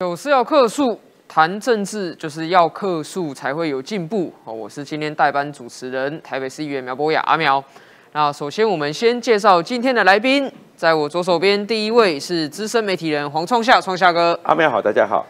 有事要客诉，谈政治就是要客诉才会有进步。哦，我是今天代班主持人，台北市议员苗博雅阿苗。那首先我们先介绍今天的来宾，在我左手边第一位是资深媒体人黄创夏，创夏哥。阿苗好，大家好。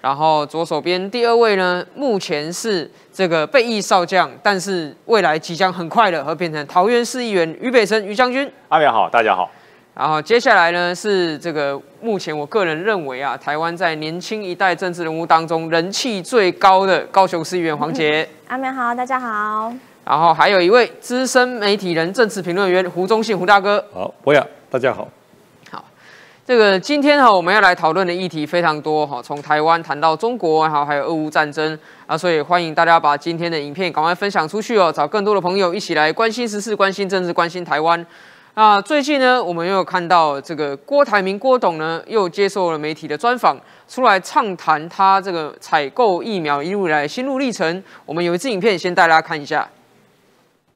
然后左手边第二位呢，目前是这个备役少将，但是未来即将很快的会变成桃园市议员于北辰于将军。阿苗好，大家好。然后接下来呢是这个目前我个人认为啊，台湾在年轻一代政治人物当中人气最高的高雄市议员黄杰。阿明好，大家好。然后还有一位资深媒体人、政治评论员胡忠信胡大哥。好，博雅，大家好。好这个今天哈我们要来讨论的议题非常多哈，从台湾谈到中国，然后还有俄乌战争啊，所以欢迎大家把今天的影片赶快分享出去哦，找更多的朋友一起来关心时事、关心政治、关心台湾。那最近呢，我们又看到这个郭台铭郭董呢，又接受了媒体的专访，出来畅谈他这个采购疫苗一路来心路历程。我们有一支影片，先带大家看一下。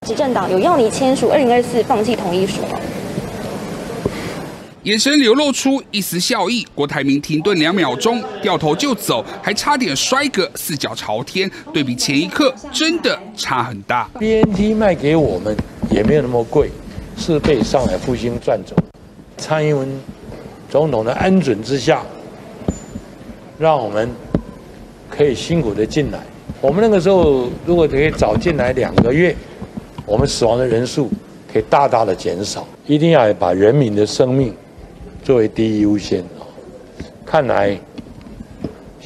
执政党有要你签署二零二四放弃同意书吗？眼神流露出一丝笑意，郭台铭停顿两秒钟，掉头就走，还差点摔个四脚朝天。对比前一刻，真的差很大。BNT 卖给我们也没有那么贵，是被上海复兴赚走。蔡英文总统的恩准之下，让我们可以辛苦的进来。我们那个时候如果可以早进来两个月，我们死亡的人数可以大大的减少。一定要把人民的生命。作为第一优先，看来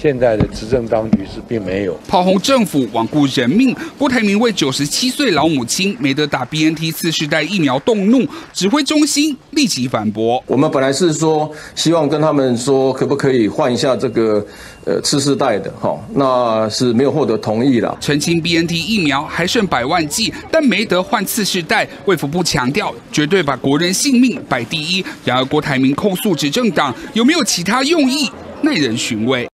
现在的执政当局是并没有炮轰政府罔顾人命。郭台铭为九十七岁老母亲没得打 BNT 次世代疫苗动怒，指挥中心立即反驳：我们本来是说希望跟他们说，可不可以换一下这个。呃，次世代的哈，那是没有获得同意了。澄清 BNT 疫苗还剩百万剂，但没得换次世代。卫福部强调，绝对把国人性命摆第一。然而，郭台铭控诉执政党有没有其他用意，耐人寻味。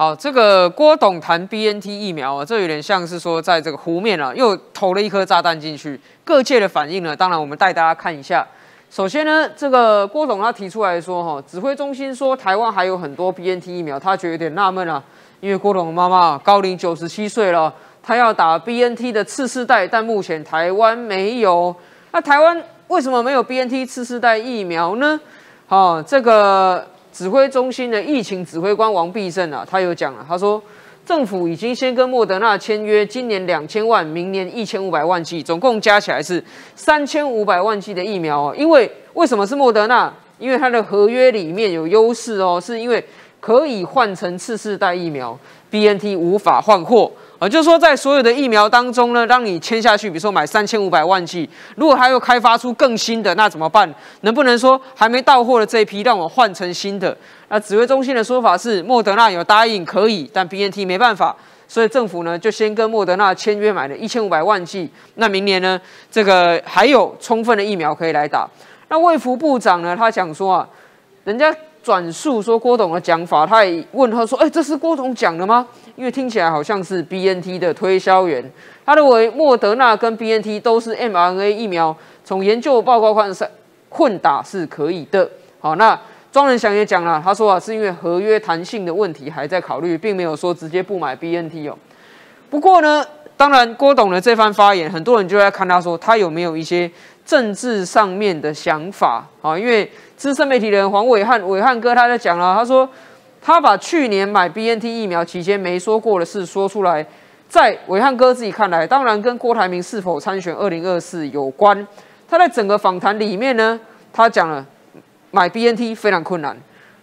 好，这个郭董谈 BNT 疫苗啊，这有点像是说在这个湖面啊，又投了一颗炸弹进去。各界的反应呢，当然我们带大家看一下。首先呢，这个郭董他提出来说，哈，指挥中心说台湾还有很多 BNT 疫苗，他觉得有点纳闷啊，因为郭董的妈妈高龄九十七岁了，他要打 BNT 的次世代，但目前台湾没有。那台湾为什么没有 BNT 次世代疫苗呢？好，这个指挥中心的疫情指挥官王必胜啊，他有讲了，他说。政府已经先跟莫德纳签约，今年两千万，明年一千五百万剂，总共加起来是三千五百万剂的疫苗哦。因为为什么是莫德纳？因为它的合约里面有优势哦，是因为可以换成次世代疫苗，B N T 无法换货。啊，就是说，在所有的疫苗当中呢，让你签下去，比如说买三千五百万剂，如果还要开发出更新的，那怎么办？能不能说还没到货的这一批让我换成新的？那指挥中心的说法是，莫德纳有答应可以，但 B N T 没办法，所以政府呢就先跟莫德纳签约买了一千五百万剂。那明年呢，这个还有充分的疫苗可以来打。那卫福部长呢，他讲说啊，人家。转述说郭董的讲法，他也问他说：“哎，这是郭董讲的吗？”因为听起来好像是 B N T 的推销员。他认为莫德纳跟 B N T 都是 m R N A 疫苗，从研究报告看是混打是可以的。好，那庄仁祥也讲了，他说啊，是因为合约弹性的问题还在考虑，并没有说直接不买 B N T 哦。不过呢，当然郭董的这番发言，很多人就在看他说他有没有一些政治上面的想法啊，因为。资深媒体人黄伟汉，伟汉哥他在讲了，他说他把去年买 B N T 疫苗期间没说过的事说出来，在伟汉哥自己看来，当然跟郭台铭是否参选二零二四有关。他在整个访谈里面呢，他讲了买 B N T 非常困难，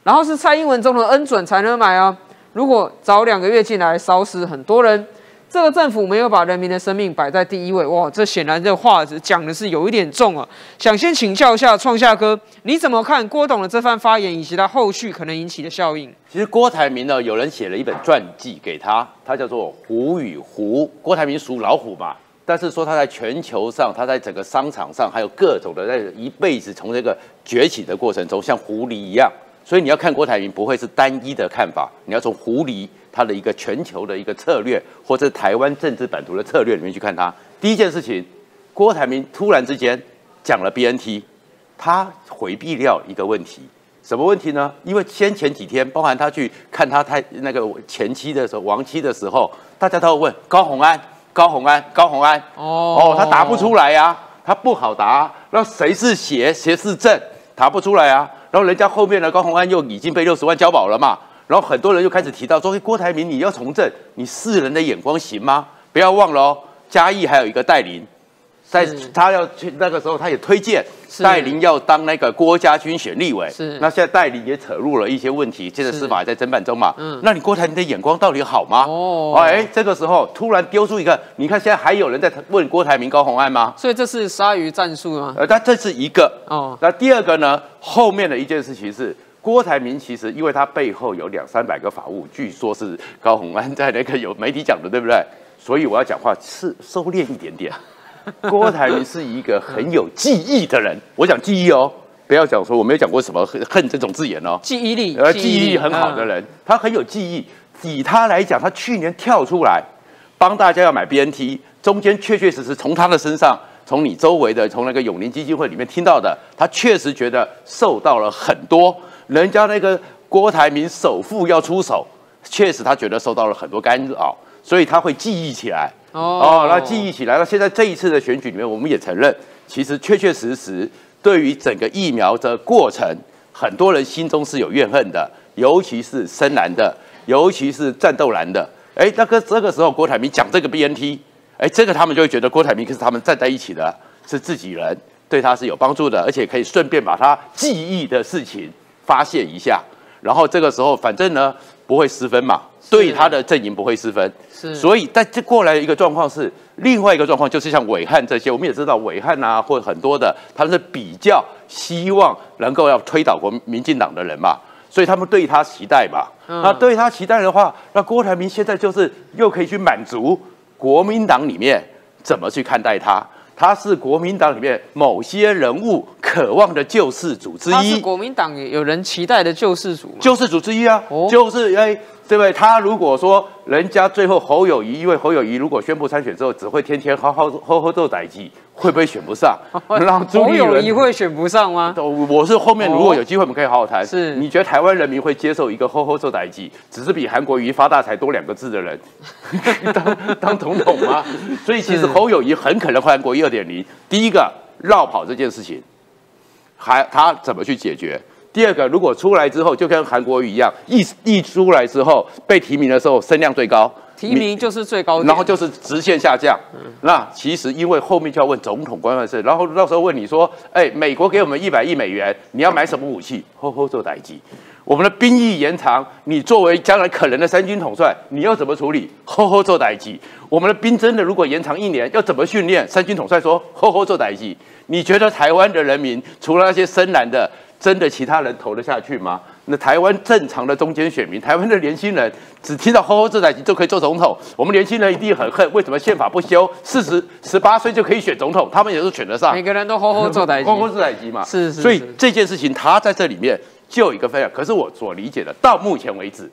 然后是蔡英文总统恩准才能买啊，如果早两个月进来，烧死很多人。这个政府没有把人民的生命摆在第一位，哇，这显然这话讲的是有一点重啊。想先请教一下创夏哥，你怎么看郭董的这番发言以及他后续可能引起的效应？其实郭台铭呢，有人写了一本传记给他，他叫做《虎与狐》。郭台铭属老虎嘛，但是说他在全球上，他在整个商场上，还有各种的在一辈子从这个崛起的过程中，像狐狸一样。所以你要看郭台铭，不会是单一的看法，你要从狐狸。他的一个全球的一个策略，或者台湾政治版图的策略里面去看他。第一件事情，郭台铭突然之间讲了 BNT，他回避掉一个问题，什么问题呢？因为先前几天，包含他去看他太那个前妻的时候，亡妻的时候，大家都会问高红安、高红安、高红安。哦哦，他答不出来呀、他不好答。那谁是邪，谁是正，答不出来啊。然后人家后面的高红安又已经被六十万交保了嘛。然后很多人就开始提到说，哎郭台铭你要从政，你世人的眼光行吗？不要忘了哦，嘉义还有一个戴林，在他要去那个时候，他也推荐戴林要当那个郭家军选立委。是那现在戴林也扯入了一些问题，现在司法还在侦办中嘛。嗯那你郭台铭的眼光到底好吗？哦哎，这个时候突然丢出一个，你看现在还有人在问郭台铭高红案吗？所以这是鲨鱼战术吗？呃，但这是一个。哦，那第二个呢？后面的一件事情是，郭台铭其实因为他背后有两三百个法务，据说是高鸿安在那个有媒体讲的，对不对？所以我要讲话是收敛一点点。郭台铭是一个很有记忆的人，我讲记忆哦，不要讲说我没有讲过什么恨恨这种字眼哦。记忆力，呃，记忆力很好的嗯人，他很有记忆。以他来讲，他去年跳出来帮大家要买 BNT，中间确确实实从他的身上，从你周围的，从那个永宁基金会里面听到的，他确实觉得受到了很多人家那个郭台铭首富要出手，确实他觉得受到了很多干扰，所以他会记忆起来。哦哦，那记忆起来。那现在这一次的选举里面，我们也承认，其实确确实实对于整个疫苗的过程，很多人心中是有怨恨的，尤其是深蓝的，尤其是战斗蓝的。哎，那个这个时候郭台铭讲这个 BNT，哎，这个他们就会觉得郭台铭是他们站在一起的，是自己人，对他是有帮助的，而且可以顺便把他记忆的事情发泄一下。然后这个时候，反正呢不会失分嘛，对他的阵营不会失分。是，所以，在这过来一个状况是，另外一个状况就是像伟汉这些，我们也知道伟汉啊，或很多的，他们是比较希望能够要推倒国民进党的人嘛，所以他们对他期待嘛。嗯那对他期待的话，那郭台铭现在就是又可以去满足国民党里面怎么去看待他。他是国民党里面某些人物渴望的救世主之一，他是国民党有人期待的救世主？救世主之一啊，就是哎，对不对？他如果说人家最后侯友谊，因为侯友谊如果宣布参选之后，只会天天好好好好做歹计，会不会选不上？让朱侯立友谊伦。会选不上 吗？我是后面如果有机会，我们可以好好谈。是你觉得台湾人民会接受一个“吼吼做歹计”，只是比韩国瑜发大财多两个字的人 当当总统吗？所以其实侯友谊很可能韩国瑜二点零。第一个绕跑这件事情，还他怎么去解决？第二个，如果出来之后就跟韩国瑜一样，一一出来之后被提名的时候声量最高，提名就是最高，然后就是直线下降。那其实因为后面就要问总统官员事，然后到时候问你说，哎，美国给我们一百亿美元，你要买什么武器？吼吼做代机。我们的兵役延长，你作为将来可能的三军统帅，你要怎么处理？吼吼做代机。我们的兵真的如果延长一年，要怎么训练？三军统帅说吼吼做代机。你觉得台湾的人民除了那些深蓝的，真的其他人投得下去吗？那台湾正常的中间选民，台湾的年轻人只听到吼吼这台机就可以做总统，我们年轻人一定很恨，为什么宪法不修？四十十八岁就可以选总统，他们也是选得上每。个人都吼吼做代吼吼这台机嘛，是是是所以这件事情他在这里面就有一个分享。可是我所理解的，到目前为止，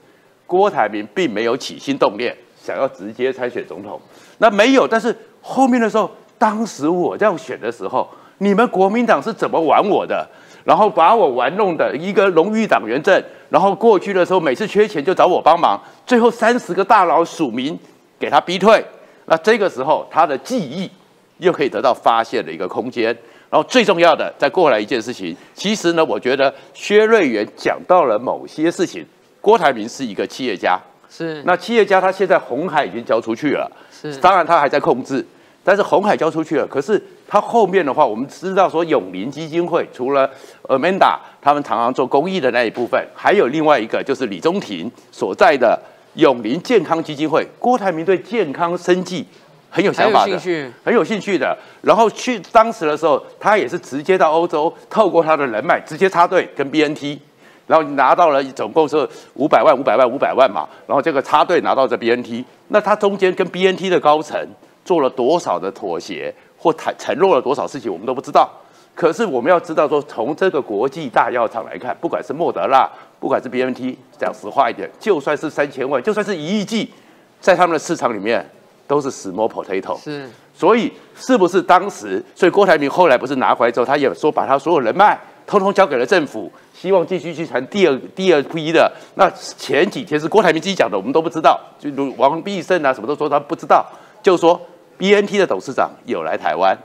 郭台铭并没有起心动念想要直接参选总统，那没有。但是后面的时候，当时我这样选的时候，你们国民党是怎么玩我的？然后把我玩弄的一个荣誉党员证，然后过去的时候每次缺钱就找我帮忙，最后三十个大佬署名给他逼退。那这个时候他的记忆又可以得到发现的一个空间。然后最重要的，再过来一件事情，其实呢，我觉得薛瑞元讲到了某些事情。郭台铭是一个企业家，是那企业家他现在红海已经交出去了，是当然他还在控制，但是红海交出去了，可是他后面的话，我们知道说永林基金会除了 Amanda 他们常常做公益的那一部分，还有另外一个就是李宗廷所在的永林健康基金会。郭台铭对健康生计很有想法的很有兴趣的。然后去当时的时候，他也是直接到欧洲，透过他的人脉直接插队跟 BNT，然后拿到了总共是五百万、五百万、五百万嘛。然后这个插队拿到这 BNT，那他中间跟 BNT 的高层做了多少的妥协或承承诺了多少事情，我们都不知道。可是我们要知道说，从这个国际大药厂来看，不管是莫德纳，不管是 B M T，讲实话一点，就算是三千万，就算是一亿剂，在他们的市场里面都是 small potato。是所以是不是当时，所以郭台铭后来不是拿回来之后，他也说把他所有人脉通通交给了政府，希望继续去谈第二第二批的。那前几天是郭台铭自己讲的，我们都不知道，就如王必胜啊什么都说他不知道，就说 B N T 的董事长有来台湾，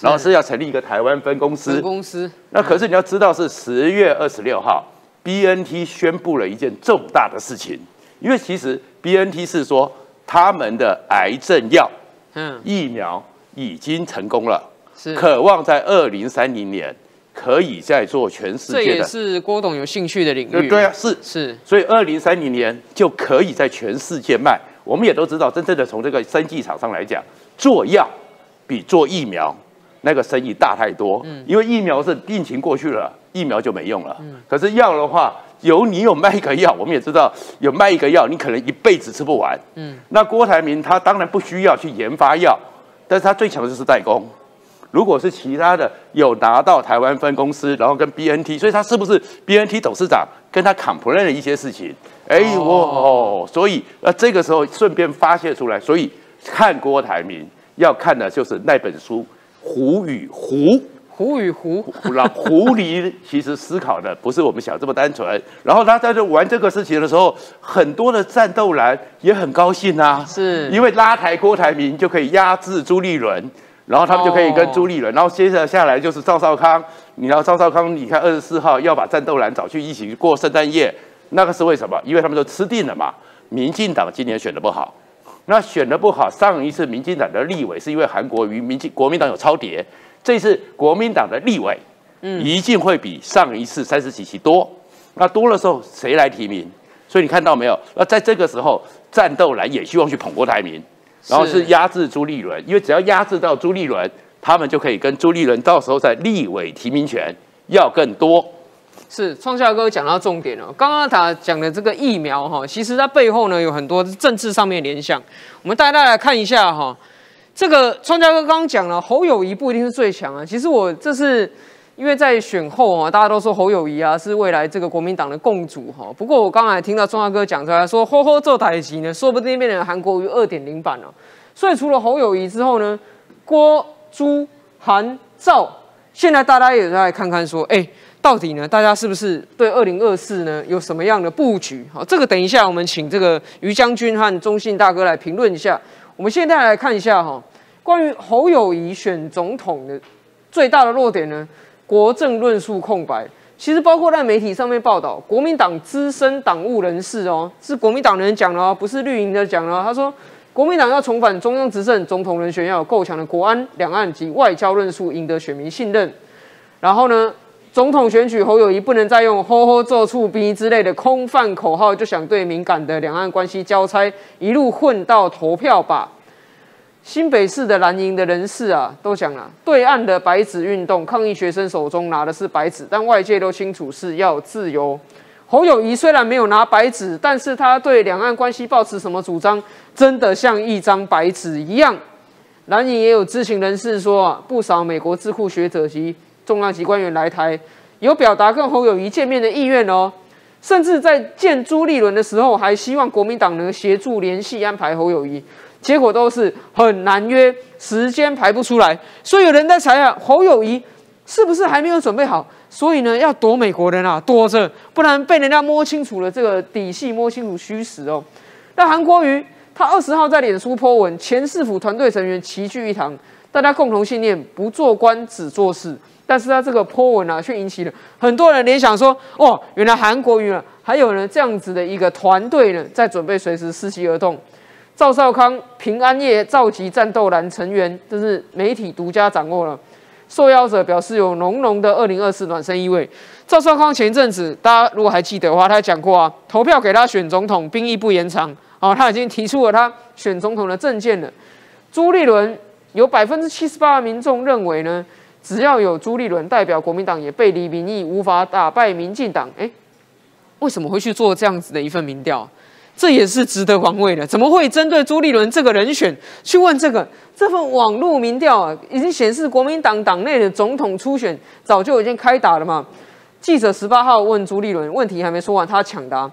然后是要成立一个台湾分公司。分公司。那可是你要知道是十月二十六号，B N T 宣布了一件重大的事情，因为其实 B N T 是说他们的癌症药，嗯，疫苗已经成功了。是渴望在二零三零年可以在做全世界的，这也是郭董有兴趣的领域。对啊，是是，所以二零三零年就可以在全世界卖。我们也都知道，真正的从这个生技厂商来讲，做药比做疫苗那个生意大太多。嗯，因为疫苗是病情过去了，疫苗就没用了。嗯，可是药的话，有你有卖一个药，我们也知道有卖一个药，你可能一辈子吃不完。嗯，那郭台铭他当然不需要去研发药，但是他最强的就是代工。如果是其他的有拿到台湾分公司，然后跟 B N T，所以他是不是 B N T 董事长跟他 complain 的一些事情？哎，我哦，所以那这个时候顺便发泄出来，所以看郭台铭要看的就是那本书《狐与狐》。狐与狐，老狐狸其实思考的不是我们想这么单纯。然后他在这玩这个事情的时候，很多的战斗蓝也很高兴啊，是因为拉抬郭台铭就可以压制朱立伦。然后他们就可以跟朱立伦，然后接着下来就是赵少康。你知道赵少康，你看二十四号要把战斗蓝找去一起过圣诞夜，那个是为什么？因为他们都吃定了嘛。民进党今年选的不好，那选的不好，上一次民进党的立委是因为韩国瑜，民进国民党有超跌，这次国民党的立委，嗯，一定会比上一次三十几席多。那多的时候谁来提名？所以你看到没有？那在这个时候，战斗蓝也希望去捧郭台铭。然后是压制朱立伦，因为只要压制到朱立伦，他们就可以跟朱立伦到时候在立委提名权要更多。是创夏哥讲到重点了，刚刚他讲的这个疫苗哈，其实它背后呢有很多政治上面联想。我们带大家来看一下哈，这个创夏哥刚刚讲了侯友谊不一定是最强啊，其实我这是。因为在选后啊，大家都说侯友谊啊是未来这个国民党的共主哈。不过我刚才听到钟大哥讲出来说，吼吼做台籍呢，说不定变成韩国瑜二点零版了。所以除了侯友谊之后呢，郭、朱、韩、赵，现在大家也在看看说，哎，到底呢，大家是不是对二零二四呢有什么样的布局？好，这个等一下我们请这个于将军和中信大哥来评论一下。我们现在来看一下哈，关于侯友谊选总统的最大的弱点呢？国政论述空白，其实包括在媒体上面报道，国民党资深党务人士哦，是国民党人讲的哦，不是绿营的讲的。他说，国民党要重返中央执政，总统人选要有够强的国安、两岸及外交论述，赢得选民信任。然后呢，总统选举侯友谊不能再用“吼吼做触逼”之类的空泛口号，就想对敏感的两岸关系交差，一路混到投票吧。新北市的蓝营的人士啊，都讲了，对岸的白纸运动抗议学生手中拿的是白纸，但外界都清楚是要自由。侯友谊虽然没有拿白纸，但是他对两岸关系抱持什么主张，真的像一张白纸一样。蓝营也有知情人士说，不少美国智库学者及重量级官员来台，有表达跟侯友谊见面的意愿哦，甚至在见朱立伦的时候，还希望国民党能协助联系安排侯友谊。结果都是很难约，时间排不出来，所以有人在猜啊，侯友谊是不是还没有准备好？所以呢，要躲美国人啊，躲着，不然被人家摸清楚了这个底细，摸清楚虚实哦。那韩国瑜他二十号在脸书 po 文，前市府团队成员齐聚一堂，大家共同信念不做官只做事，但是他这个 po 文啊，却引起了很多人联想说，哦，原来韩国瑜啊，还有呢这样子的一个团队呢，在准备随时伺机而动。赵少康平安夜召集战斗蓝成员，这是媒体独家掌握了。受邀者表示有浓浓的二零二四暖身意味。赵少康前一阵子，大家如果还记得的话，他讲过啊，投票给他选总统，兵役不延长。哦，他已经提出了他选总统的政见了。朱立伦有百分之七十八的民众认为呢，只要有朱立伦代表国民党也背离民意，无法打败民进党。哎，为什么会去做这样子的一份民调？这也是值得玩味的，怎么会针对朱立伦这个人选去问这个？这份网络民调啊，已经显示国民党党内的总统初选早就已经开打了嘛。记者十八号问朱立伦，问题还没说完，他抢答，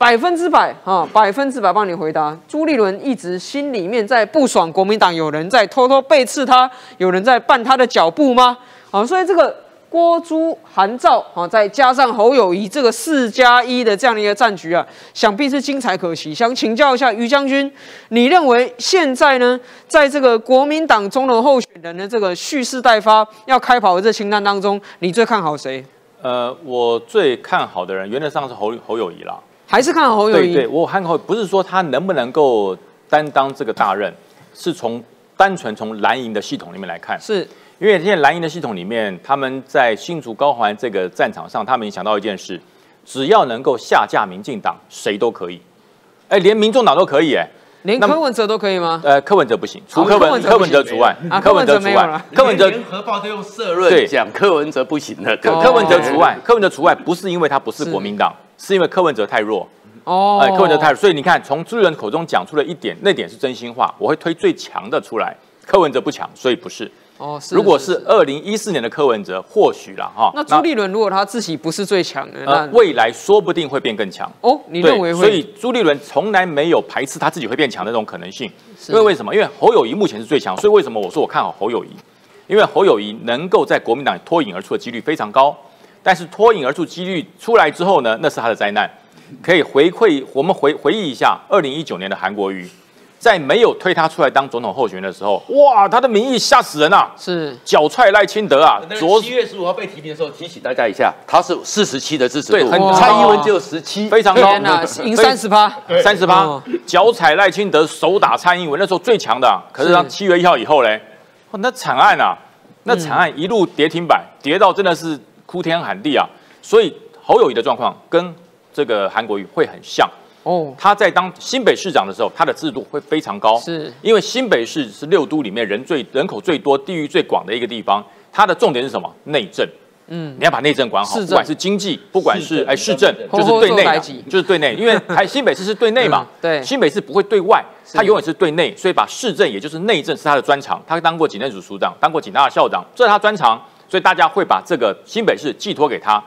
百分之百啊，百分之百帮你回答。朱立伦一直心里面在不爽，国民党有人在偷偷背刺他，有人在绊他的脚步吗？啊，所以这个郭朱韩赵啊，再加上侯友谊这个四加一的这样的一个战局啊，想必是精彩可期。想请教一下于将军，你认为现在呢，在这个国民党中的候选人的这个蓄势待发要开跑的这清单当中，你最看好谁？呃，我最看好的人原则上是侯侯友谊啦。还是看好侯友谊？对对，我看好不是说他能不能够担当这个大任，是从单纯从蓝营的系统里面来看，是。因为现在蓝营的系统里面，他们在新竹高环这个战场上，他们想到一件事：只要能够下架民进党，谁都可以。哎，连民众党都可以哎，连柯文哲都可以吗？呃，柯文哲不行，除柯文柯文哲除外，柯文哲除外。柯文哲联合报都用社论讲柯文哲不行的，柯文哲除外，柯文哲除外不是因为他不是国民党，是因为柯文哲太弱。哦，哎，柯文哲太弱，所以你看，从朱立伦口中讲出了一点，那点是真心话，我会推最强的出来。柯文哲不强，所以不是。哦，如果是二零一四年的柯文哲，或许了哈。那朱立伦如果他自己不是最强的，那未来说不定会变更强。哦，你认为？所以朱立伦从来没有排斥他自己会变强的那种可能性。因为为什么？因为侯友谊目前是最强，所以为什么我说我看好侯友谊？因为侯友谊能够在国民党脱颖而出的几率非常高。但是脱颖而出几率出来之后呢，那是他的灾难。可以回馈我们回回忆一下二零一九年的韩国瑜。在没有推他出来当总统候选人的时候，哇，他的民意吓死人啊！是脚踹赖清德啊！昨七月十五号被提名的时候，提醒大家一下，他是四十七的支持度，蔡英文只有十七，非常高，赢三十八，三十八，脚踩赖清德，手打蔡英文，那时候最强的。可是当七月一号以后嘞，那惨案啊，那惨案一路跌停板，跌到真的是哭天喊地啊！所以侯友谊的状况跟这个韩国瑜会很像。哦，他在当新北市长的时候，他的制度会非常高，是因为新北市是六都里面人最人口最多、地域最广的一个地方。他的重点是什么？内政。嗯，你要把内政管好，不管是经济，不管是哎市政，就是对内，就是对内。因为台 新北市是对内嘛，对，新北市不会对外，它永远是对内，所以把市政也就是内政是他的专长。他当过警政署署长，当过警大的校长，这是他专长，所以大家会把这个新北市寄托给他。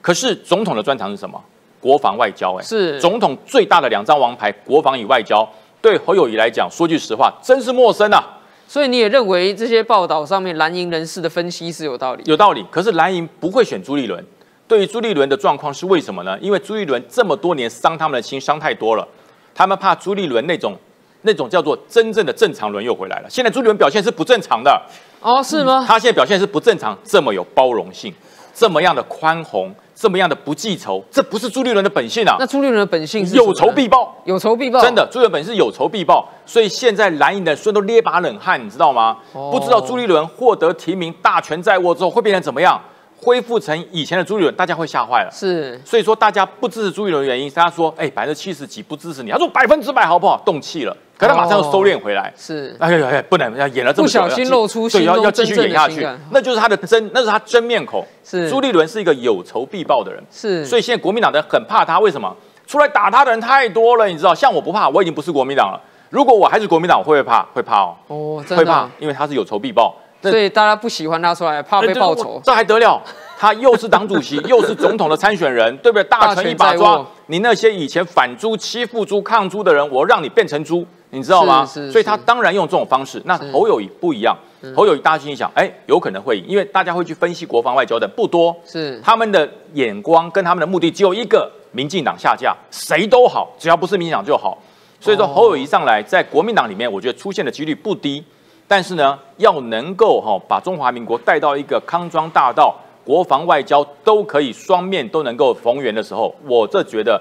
可是总统的专长是什么？国防外交，哎，是总统最大的两张王牌，国防与外交，对侯友谊来讲，说句实话，真是陌生啊。所以你也认为这些报道上面蓝营人士的分析是有道理？有道理。可是蓝营不会选朱立伦。对于朱立伦的状况是为什么呢？因为朱立伦这么多年伤他们的心伤太多了，他们怕朱立伦那种那种叫做真正的正常轮又回来了。现在朱立伦表现是不正常的哦，是吗？他现在表现是不正常，这么有包容性，这么样的宽宏。这么样的不记仇，这不是朱立伦的本性啊！那朱立伦的本性是有仇必报，有仇必报。真的，朱立伦本是有仇必报，所以现在蓝营的孙都捏把冷汗，你知道吗？不知道朱立伦获得提名，大权在握之后会变成怎么样？恢复成以前的朱立伦，大家会吓坏了。是，所以说大家不支持朱立伦的原因，是他说：“哎，百分之七十几不支持你。”他说：“百分之百好不好？”动气了。可他马上又收敛回来，是哎呀呀，不能要演了这么不小心露出对，要要继续演下去，那就是他的真，那是他真面孔。是朱立伦是一个有仇必报的人，是，所以现在国民党的很怕他，为什么？出来打他的人太多了，你知道？像我不怕，我已经不是国民党了。如果我还是国民党，会不会怕？会怕哦。哦，会怕，因为他是有仇必报，所以大家不喜欢他出来，怕被报仇。这还得了？他又是党主席，又是总统的参选人，对不对？大权一把抓，你那些以前反猪、欺负猪、抗猪的人，我让你变成猪。你知道吗？所以他当然用这种方式。那侯友谊不一样，侯友谊大家心想，哎，有可能会赢，因为大家会去分析国防外交的不多，是他们的眼光跟他们的目的只有一个：民进党下架，谁都好，只要不是民进党就好。所以说侯友谊上来在国民党里面，我觉得出现的几率不低。但是呢，要能够哈把中华民国带到一个康庄大道，国防外交都可以双面都能够逢源的时候，我这觉得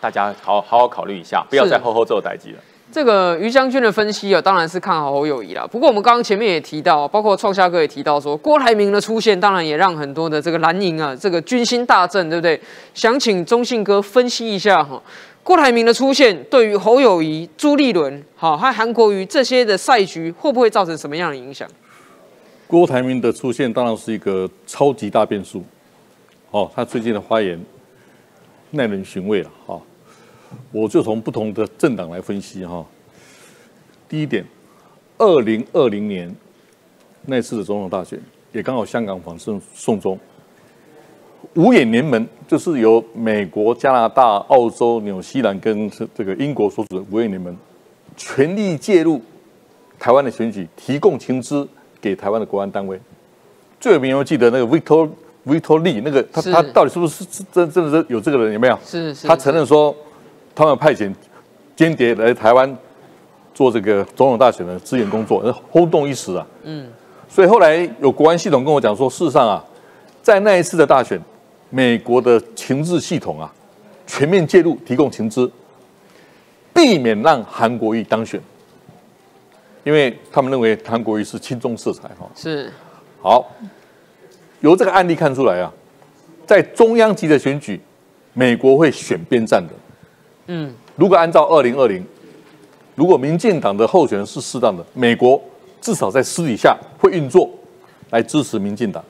大家好好好考虑一下，不要再后后做待机了。这个于将军的分析啊，当然是看好侯友谊啦。不过我们刚刚前面也提到，包括创夏哥也提到说，郭台铭的出现，当然也让很多的这个蓝营啊，这个军心大振，对不对？想请中信哥分析一下哈，郭台铭的出现对于侯友谊、朱立伦、好和韩国瑜这些的赛局，会不会造成什么样的影响？郭台铭的出现当然是一个超级大变数。哦，他最近的发言耐人寻味了，哈。我就从不同的政党来分析哈。第一点，二零二零年那次的总统大选，也刚好香港访送送中，五眼联盟就是由美国、加拿大、澳洲、纽西兰跟这个英国所组的五眼联盟，全力介入台湾的选举，提供情资给台湾的国安单位，最有名有没有记得那个 Victor Victor Lee 那个他他到底是不是是真真的是有这个人有没有？是是，他承认说他们派遣间谍来台湾做这个总统大选的支援工作，轰动一时啊。嗯，所以后来有国安系统跟我讲说，事实上啊，在那一次的大选，美国的情治系统啊全面介入，提供情资，避免让韩国瑜当选，因为他们认为韩国瑜是亲中色彩哈。是好，由这个案例看出来啊，在中央级的选举，美国会选边站的。嗯，如果按照二零二零，如果民进党的候选人是适当的，美国至少在私底下会运作来支持民进党。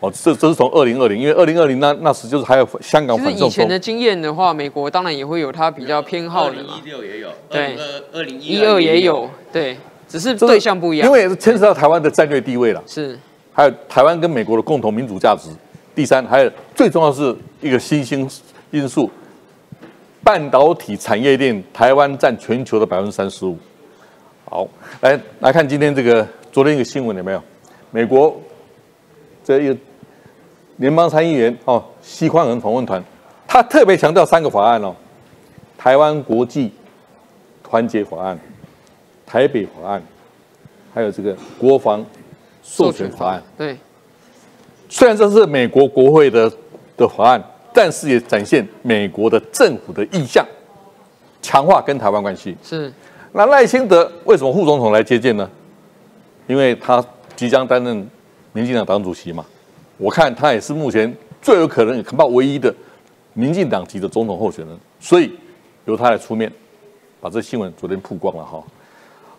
哦，这这是从二零二零，因为二零二零那那时就是还有香港反送中以前的，经验的话，美国当然也会有它比较偏好的嘛，六也有，对二零一二也有，对，只是这对象不一样。因为牵涉到台湾的战略地位了。是还有台湾跟美国的共同民主价值。第三，还有最重要是一个新兴因素，半导体产业链，台湾占全球的百分之三十五。好，来来看今天这个昨天一个新闻有没有？美国这一个联邦参议员哦，西宽人访问团，他特别强调三个法案哦：台湾国际团结法案、台北法案，还有这个国防授权法案。对，虽然这是美国国会的的法案，但是也展现美国的政府的意向，强化跟台湾关系。是那赖清德为什么副总统来接见呢？因为他即将担任民进党党主席嘛，我看他也是目前最有可能恐怕唯一的民进党籍的总统候选人，所以由他来出面，把这新闻昨天曝光了哈。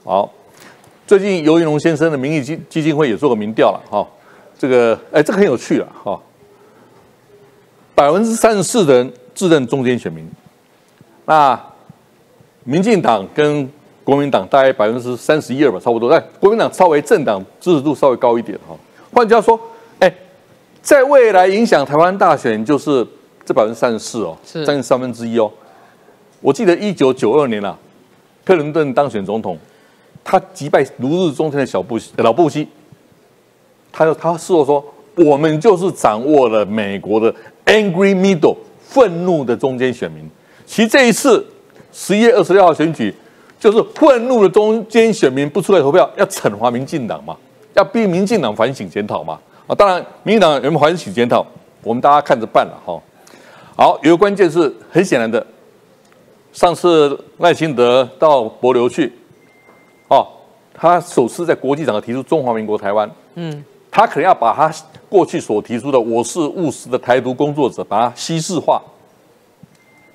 好，最近尤云龙先生的民意基基金会也做个民调了哈，这个哎这个很有趣了哈，百分之三十四的人自认中间选民，那民进党跟国民党大概百分之三十一二吧，差不多。但国民党稍微政党支持度稍微高一点哈。换句话说，哎，在未来影响台湾大选就是这百分之三十四哦，是将近三分之一哦。我记得一九九二年啊，克林顿当选总统，他击败如日中天的小布希老布希，他就他事后说，我们就是掌握了美国的 angry middle 愤怒的中间选民。其实这一次十一月二十六号选举，就是愤怒的中间选民不出来投票，要惩罚民进党嘛，要逼民进党反省检讨嘛。啊，当然民进党有没有反省检讨，我们大家看着办了哈。好，有个关键是很显然的，上次赖清德到博流去，哦，他首次在国际场合提出中华民国台湾，嗯，他可能要把他过去所提出的“我是务实的台独工作者”把它西式化，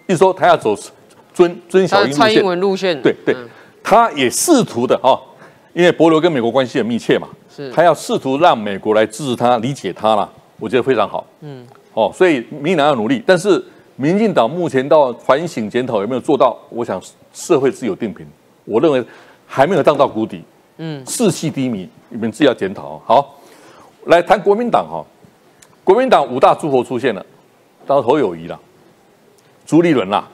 一说他要走尊尊小英，蔡英文路线，对对。嗯，他也试图的哈、哦，因为博流跟美国关系很密切嘛，是他要试图让美国来支持他、理解他啦，我觉得非常好。嗯，哦，所以民进党要努力，但是民进党目前到反省检讨有没有做到？我想社会自有定评，我认为还没有降到谷底，嗯，士气低迷，你们自己要检讨哦。好，来谈国民党哈、国民党五大诸侯出现了，当然侯友谊啦，朱立伦啦，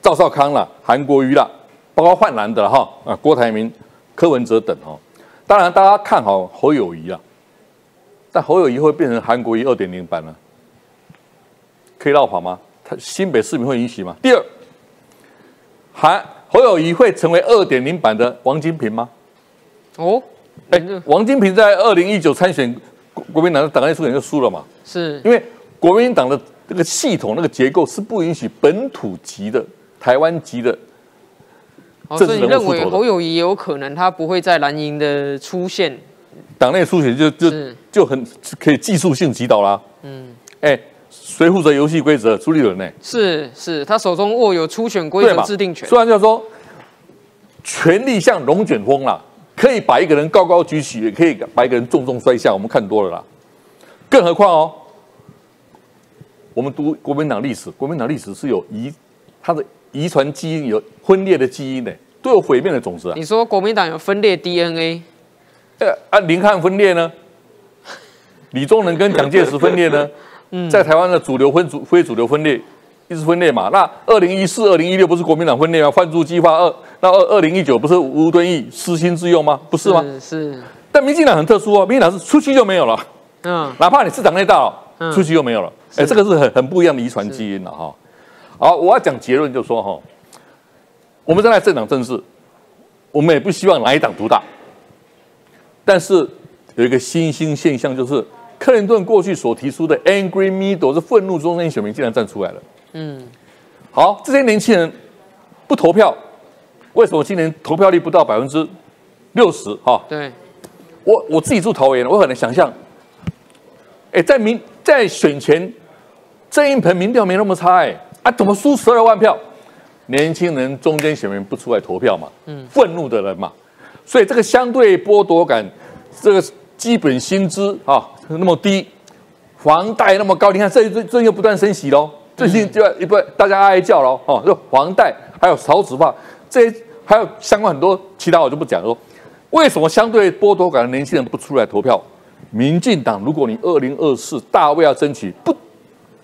赵少康啦，韩国瑜啦，包括换蓝的啦哈啊，郭台铭、柯文哲等哈。当然，大家看好侯友谊啊，但侯友谊会变成韩国瑜二点零版呢，可以绕跑吗？他新北市民会允许吗？第二，韩侯友谊会成为二点零版的王金平吗？哦，哎嗯，王金平在二零一九参选国国民党的党内初选就输了嘛，是因为国民党的那个系统、那个结构是不允许本土籍的、台湾籍的所以你认为侯友谊有可能他不会在蓝营的出现？党内初选就就就很可以技术性击倒啦。嗯，哎，谁负责游戏规则？朱立伦呢？是是，他手中握有初选规则？制定权虽。然就说权力像龙卷风啦，可以把一个人高高举起，也可以把一个人重重摔下。我们看多了啦。更何况哦，我们读国民党历史，国民党历史是有一他的遗传基因有分裂的基因呢，都有毁灭的种子啊。你说国民党有分裂 DNA，呃啊，林汉分裂呢？李宗仁跟蒋介石分裂呢？嗯在台湾的主流分主非主流分裂一直分裂嘛？那二零一四、二零一六不是国民党分裂吗？换柱计划二，那二二零一九不是吴敦义私心自用吗？不是吗？是是，但民进党很特殊哦，民进党是出去就没有了，嗯，哪怕你市长内大佬出去又没有了，哎，这个是很很不一样的遗传基因了哈。好，我要讲结论，就说哈，我们在政党政治，我们也不希望哪一党独大，但是有一个新兴现象，就是克林顿过去所提出的 angry middle 是愤怒中间选民竟然站出来了。嗯，好，这些年轻人不投票，为什么今年投票率不到百分之六十？哈，对，我我自己住桃园，我很难想象，哎，在民在选前，郑英鹏民调没那么差，哎。啊，怎么输十二万票？年轻人中间选民不出来投票嘛？嗯，愤怒的人嘛，所以这个相对剥夺感，这个基本薪资啊那么低，房贷那么高，你看这最近又不断升息喽，最近就要一不大家哀叫喽哦，就房贷还有少子化，这些还有相关很多其他我就不讲了。为什么相对剥夺感的年轻人不出来投票？民进党，如果你二零二四大位要争取，不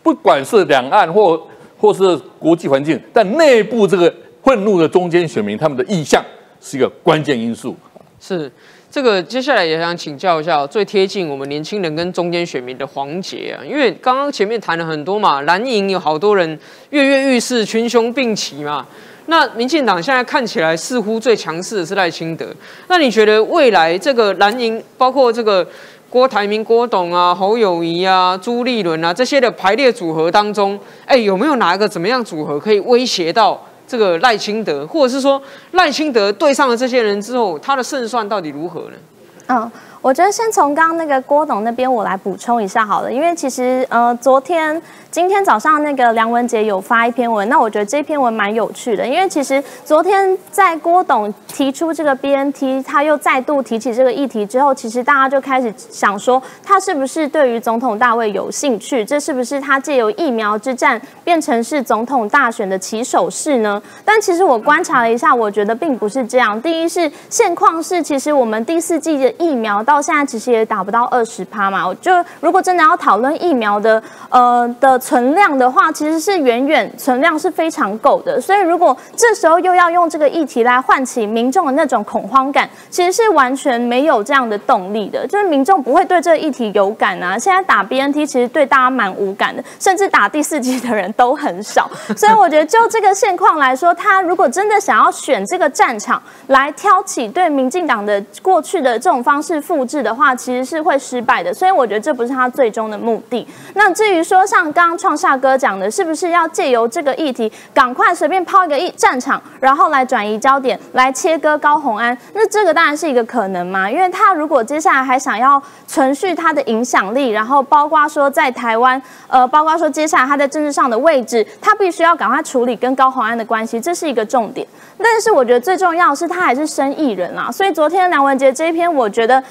不管是两岸或或是国际环境，但内部这个愤怒的中间选民，他们的意向是一个关键因素。是这个，接下来也想请教一下最贴近我们年轻人跟中间选民的黄杰啊，因为刚刚前面谈了很多嘛，蓝营有好多人跃跃欲试，群雄并起嘛。那民进党现在看起来似乎最强势的是赖清德，那你觉得未来这个蓝营，包括这个？郭台铭、郭董啊、侯友谊啊、朱立伦啊这些的排列组合当中，哎，有没有哪一个怎么样组合可以威胁到这个赖清德，或者是说赖清德对上了这些人之后，他的胜算到底如何呢？啊。我觉得先从刚刚那个郭董那边我来补充一下好了，因为其实呃昨天、今天早上那个梁文杰有发一篇文，那我觉得这篇文蛮有趣的，因为其实昨天在郭董提出这个 BNT，他又再度提起这个议题之后，其实大家就开始想说，他是不是对于总统大位有兴趣？这是不是他借由疫苗之战变成是总统大选的起手式呢？但其实我观察了一下，我觉得并不是这样。第一是现况是，其实我们第四季的疫苗。到现在其实也打不到二十趴嘛，我就如果真的要讨论疫苗的呃的存量的话，其实是远远存量是非常够的。所以如果这时候又要用这个议题来唤起民众的那种恐慌感，其实是完全没有这样的动力的。就是民众不会对这个议题有感啊。现在打 BNT 其实对大家蛮无感的，甚至打第四季的人都很少。所以我觉得就这个现况来说，他如果真的想要选这个战场来挑起对民进党的过去的这种方式复。复制的话，其实是会失败的，所以我觉得这不是他最终的目的。那至于说像刚刚创夏哥讲的，是不是要借由这个议题，赶快随便抛一个一战场，然后来转移焦点，来切割高红安？那这个当然是一个可能嘛，因为他如果接下来还想要存续他的影响力，然后包括说在台湾，呃，包括说接下来他在政治上的位置，他必须要赶快处理跟高红安的关系，这是一个重点。但是我觉得最重要是，他还是生意人啦，所以昨天梁文杰这一篇，我觉得。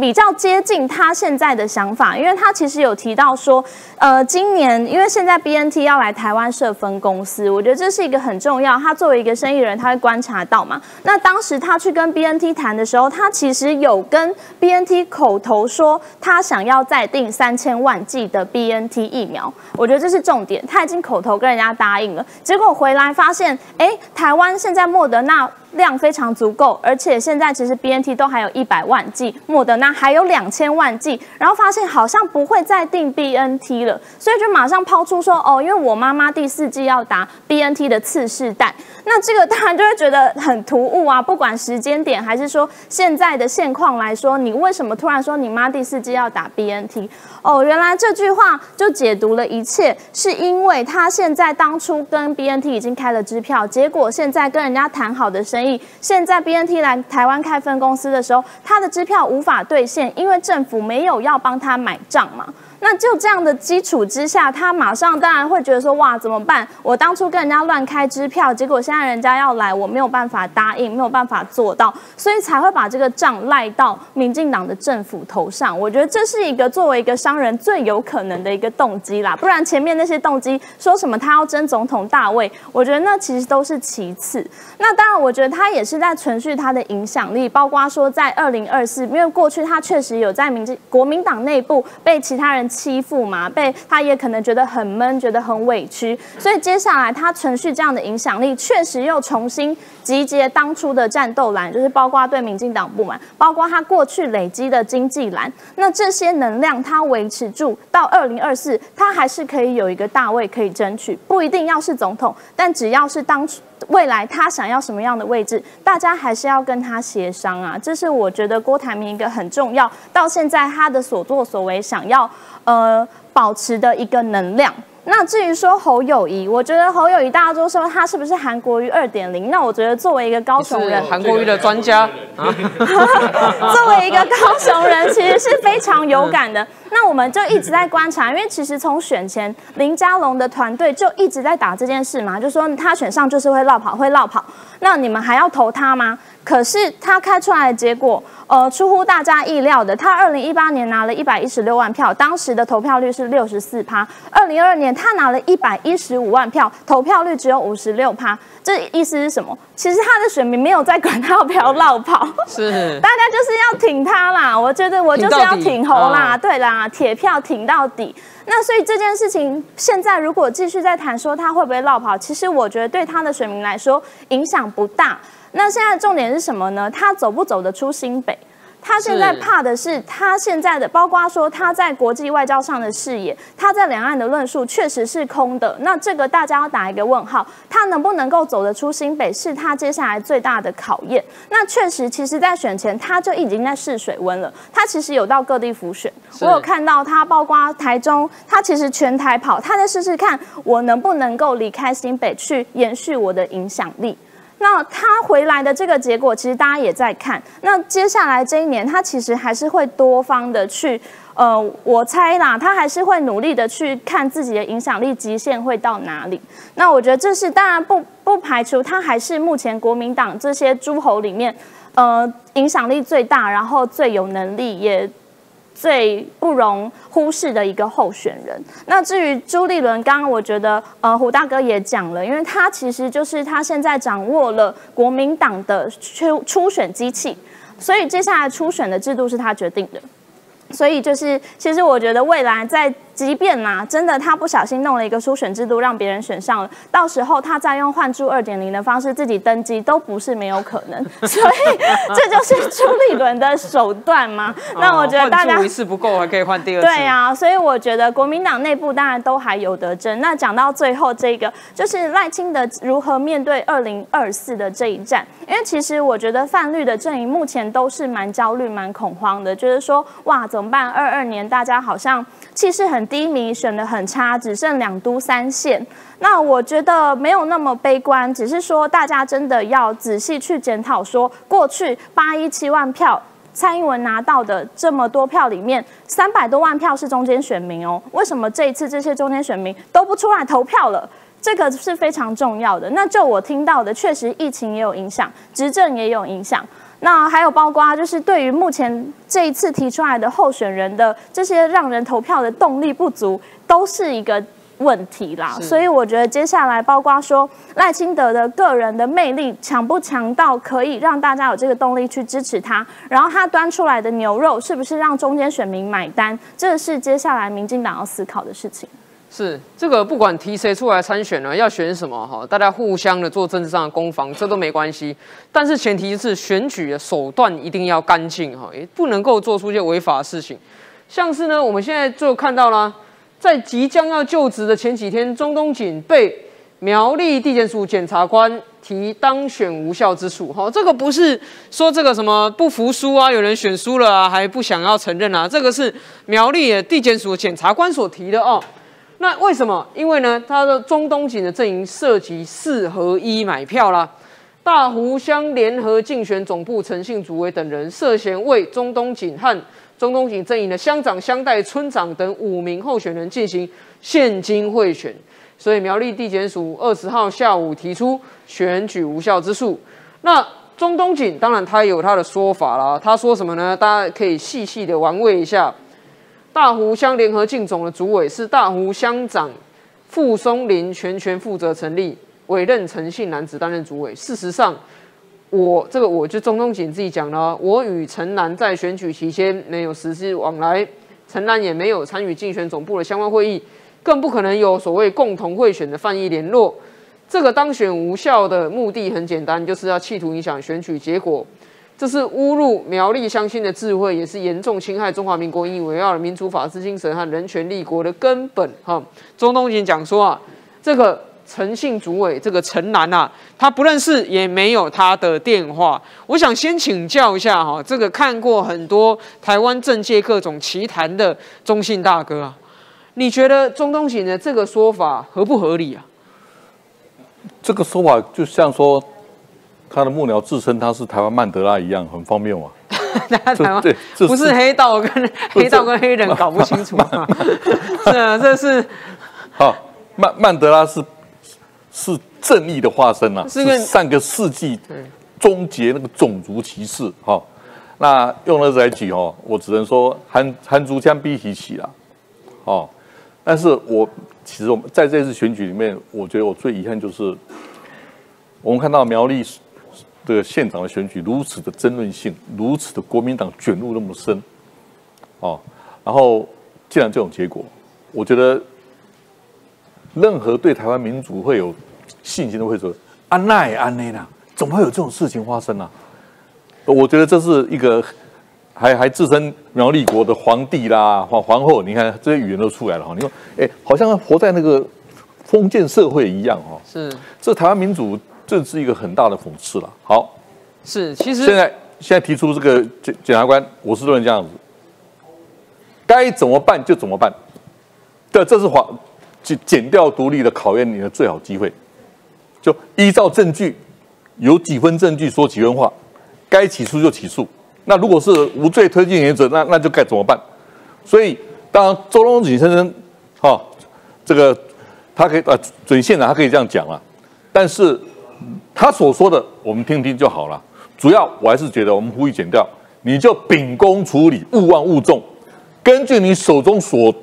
比较接近他现在的想法，因为他其实有提到说，呃，今年因为现在 B N T 要来台湾设分公司，我觉得这是一个很重要。他作为一个生意人，他会观察到嘛。那当时他去跟 B N T 谈的时候，他其实有跟 B N T 口头说，他想要再订三千万剂的 B N T 疫苗。我觉得这是重点，他已经口头跟人家答应了，结果回来发现，哎，台湾现在莫德纳。量非常足够，而且现在其实 B N T 都还有一百万剂，莫德纳还有两千万剂，然后发现好像不会再订 B N T 了，所以就马上抛出说，哦，因为我妈妈第四季要打 B N T 的次世代，那这个当然就会觉得很突兀啊，不管时间点还是说现在的现况来说，你为什么突然说你妈第四季要打 B N T？哦，原来这句话就解读了一切，是因为他现在当初跟 B N T 已经开了支票，结果现在跟人家谈好的生现在 B N T 来台湾开分公司的时候，他的支票无法兑现，因为政府没有要帮他买账嘛。那就这样的基础之下，他马上当然会觉得说，哇，怎么办？我当初跟人家乱开支票，结果现在人家要来，我没有办法答应，没有办法做到，所以才会把这个账赖到民进党的政府头上。我觉得这是一个作为一个商人最有可能的一个动机啦，不然前面那些动机说什么他要争总统大位，我觉得那其实都是其次。那当然，我觉得他也是在存续他的影响力，包括说在二零二四，因为过去他确实有在民进国民党内部被其他人。欺负嘛，被他也可能觉得很闷，觉得很委屈，所以接下来他存续这样的影响力，确实又重新集结当初的战斗蓝，就是包括对民进党不满，包括他过去累积的经济蓝，那这些能量他维持住到二零二四，他还是可以有一个大位可以争取，不一定要是总统，但只要是当初。未来他想要什么样的位置，大家还是要跟他协商啊。这是我觉得郭台铭一个很重要，到现在他的所作所为，想要呃保持的一个能量。那至于说侯友谊，我觉得侯友谊大家都说他是不是韩国瑜二点零？那我觉得作为一个高雄人，韩国瑜的专家，作为一个高雄人，其实是非常有感的。那我们就一直在观察，因为其实从选前林佳龙的团队就一直在打这件事嘛，就说他选上就是会绕跑，会绕跑。那你们还要投他吗？可是他开出来的结果，呃，出乎大家意料的。他二零一八年拿了一百一十六万票，当时的投票率是六十四趴。二零二二年他拿了一百一十五万票，投票率只有五十六趴。这意思是什么？其实他的选民没有在管他要不要落跑，是 大家就是要挺他啦。我觉得我就是要挺侯啦，对啦，铁票挺到底。那所以这件事情现在如果继续在谈说他会不会落跑，其实我觉得对他的选民来说影响不大。那现在重点是什么呢？他走不走得出新北？他现在怕的是他现在的，包括说他在国际外交上的视野，他在两岸的论述确实是空的。那这个大家要打一个问号，他能不能够走得出新北，是他接下来最大的考验。那确实，其实在选前他就已经在试水温了。他其实有到各地浮选，我有看到他，包括台中，他其实全台跑，他在试试看我能不能够离开新北，去延续我的影响力。那他回来的这个结果，其实大家也在看。那接下来这一年，他其实还是会多方的去，呃，我猜啦，他还是会努力的去看自己的影响力极限会到哪里。那我觉得这是当然不不排除他还是目前国民党这些诸侯里面，呃，影响力最大，然后最有能力也。最不容忽视的一个候选人。那至于朱立伦，刚刚我觉得，呃，胡大哥也讲了，因为他其实就是他现在掌握了国民党的初初选机器，所以接下来初选的制度是他决定的。所以就是，其实我觉得未来在。即便呐，真的他不小心弄了一个初选制度，让别人选上了，到时候他再用换注二点零的方式自己登基，都不是没有可能。所以这就是朱立伦的手段吗？那我觉得大家一次不够，还可以换第二次。对啊，所以我觉得国民党内部当然都还有得争。那讲到最后这个，就是赖清德如何面对二零二四的这一战？因为其实我觉得泛绿的阵营目前都是蛮焦虑、蛮恐慌的，就是说哇怎么办？二二年大家好像气势很。低迷选的很差，只剩两都三县。那我觉得没有那么悲观，只是说大家真的要仔细去检讨，说过去八一七万票蔡英文拿到的这么多票里面，三百多万票是中间选民哦。为什么这一次这些中间选民都不出来投票了？这个是非常重要的。那就我听到的，确实疫情也有影响，执政也有影响。那还有包括，就是对于目前这一次提出来的候选人的这些让人投票的动力不足，都是一个问题啦。所以我觉得接下来包括说赖清德的个人的魅力强不强到可以让大家有这个动力去支持他，然后他端出来的牛肉是不是让中间选民买单，这是接下来民进党要思考的事情。是这个，不管提谁出来参选呢，要选什么哈，大家互相的做政治上的攻防，这都没关系。但是前提是选举的手段一定要干净哈，也不能够做出一些违法的事情。像是呢，我们现在就看到了，在即将要就职的前几天，中东锦被苗栗地检署检察官提当选无效之诉哈，这个不是说这个什么不服输啊，有人选输了啊，还不想要承认啊，这个是苗栗地检署检察官所提的哦。那为什么？因为呢，他的中东锦的阵营涉及四合一买票啦，大湖乡联合竞选总部陈姓主委等人涉嫌为中东锦和中东锦阵营的乡长、乡代、村长等五名候选人进行现金贿选，所以苗栗地检署二十号下午提出选举无效之诉。那中东锦当然他有他的说法啦，他说什么呢？大家可以细细的玩味一下。大湖乡联合竞总的主委是大湖乡长傅松林全权负责成立，委任陈姓男子担任主委。事实上，我这个我就中东锦自己讲了，我与陈南在选举期间没有实施往来，陈兰也没有参与竞选总部的相关会议，更不可能有所谓共同会选的犯意联络。这个当选无效的目的很简单，就是要企图影响选举结果。这是侮辱苗栗乡亲的智慧，也是严重侵害中华民国引以为傲的民主法治精神和人权立国的根本。哈，中东锦讲说啊，这个陈姓主委这个陈南啊，他不认识，也没有他的电话。我想先请教一下哈，这个看过很多台湾政界各种奇谈的中信大哥啊，你觉得中东锦的这个说法合不合理啊？这个说法就像说。他的幕僚自称他是台湾曼德拉一样，很方便嘛？台湾不是黑道跟黑道跟黑人搞不清楚吗？是啊，这是好曼曼德拉是是正义的化身啊，是上个世纪终结那个种族歧视。哈，那用了这来举哦，我只能说韩韩族枪逼起起了。哦，但是我其实我们在这次选举里面，我觉得我最遗憾就是我们看到苗栗。这个县长的选举如此的争论性，如此的国民党卷入那么深，哦，然后既然这种结果，我觉得任何对台湾民主会有信心的会说：“安奈安内啦？怎么会有这种事情发生呢？”我觉得这是一个还还自称苗栗国的皇帝啦、皇皇后，你看这些语言都出来了哈。你说，哎，好像活在那个封建社会一样哈。是，这台湾民主。这是一个很大的讽刺了。好，是其实现在现在提出这个检检察官，我是认为这样子，该怎么办就怎么办。对，这是法减减掉独立的考验你的最好机会，就依照证据，有几分证据说几分话，该起诉就起诉。那如果是无罪推进原则，那那就该怎么办？所以，当然周龙锦先生，哈，这个他可以啊，准县长他可以这样讲了，但是。他所说的，我们听听就好了。主要我还是觉得，我们呼吁减掉，你就秉公处理，勿忘勿重。根据你手中所，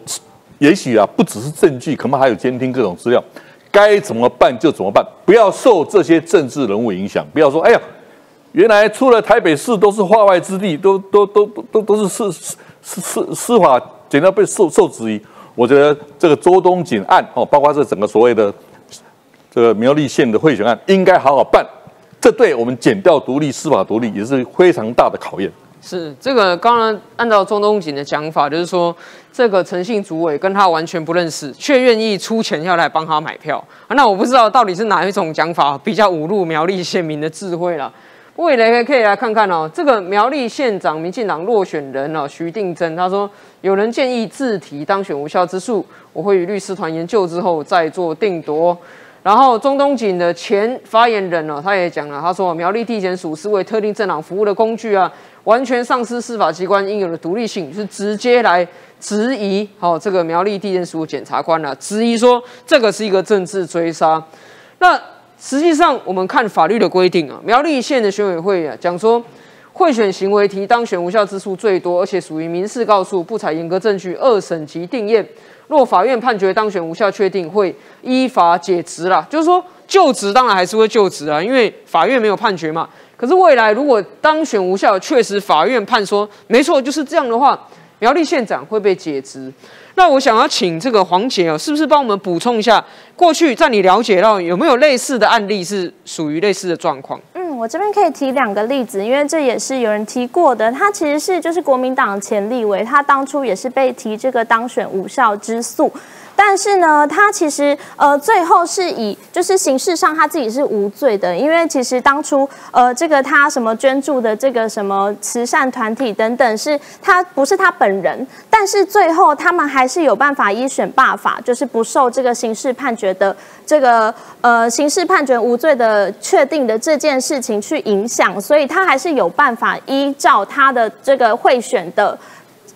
也许啊，不只是证据，可能还有监听各种资料，该怎么办就怎么办，不要受这些政治人物影响。不要说，哎呀，原来出了台北市都是化外之地，都都都都都是司司司司法减掉被受受质疑。我觉得这个周东锦案哦，包括这整个所谓的。这个苗栗县的贿选案应该好好办，这对我们减掉独立司法独立也是非常大的考验。是这个，刚刚按照中东锦的讲法，就是说这个诚信主委跟他完全不认识，却愿意出钱要来帮他买票。那我不知道到底是哪一种讲法比较侮辱苗栗县民的智慧了。未来可以来看看哦，这个苗栗县长民进党落选人哦，徐定珍他说有人建议自提当选无效之诉，我会与律师团研究之后再做定夺。然后中东锦的前发言人呢，他也讲了，他说苗栗地检署是为特定政党服务的工具啊，完全丧失司法机关应有的独立性，是直接来质疑好这个苗栗地检署检察官啊，质疑说这个是一个政治追杀。那实际上我们看法律的规定啊，苗栗县的选委会啊讲说，贿选行为提当选无效之数最多，而且属于民事告诉，不采严格证据，二审及定验。若法院判决当选无效，确定会依法解职啦。就是说，就职当然还是会就职啊，因为法院没有判决嘛。可是未来如果当选无效，确实法院判说没错就是这样的话，苗栗县长会被解职。那我想要请这个黄姐哦，是不是帮我们补充一下，过去在你了解到有没有类似的案例是属于类似的状况？我这边可以提两个例子，因为这也是有人提过的。他其实是就是国民党前立委，他当初也是被提这个当选无效之诉。但是呢，他其实呃最后是以就是形式上他自己是无罪的，因为其实当初呃这个他什么捐助的这个什么慈善团体等等，是他不是他本人，但是最后他们还是有办法依选罢法，就是不受这个刑事判决的这个呃刑事判决无罪的确定的这件事情去影响，所以他还是有办法依照他的这个贿选的。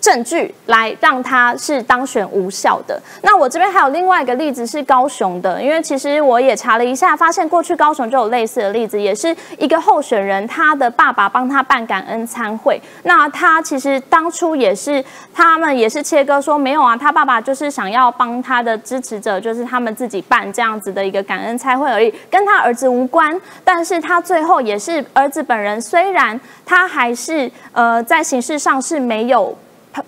证据来让他是当选无效的。那我这边还有另外一个例子是高雄的，因为其实我也查了一下，发现过去高雄就有类似的例子，也是一个候选人，他的爸爸帮他办感恩餐会。那他其实当初也是他们也是切割说没有啊，他爸爸就是想要帮他的支持者，就是他们自己办这样子的一个感恩餐会而已，跟他儿子无关。但是他最后也是儿子本人，虽然他还是呃在形式上是没有。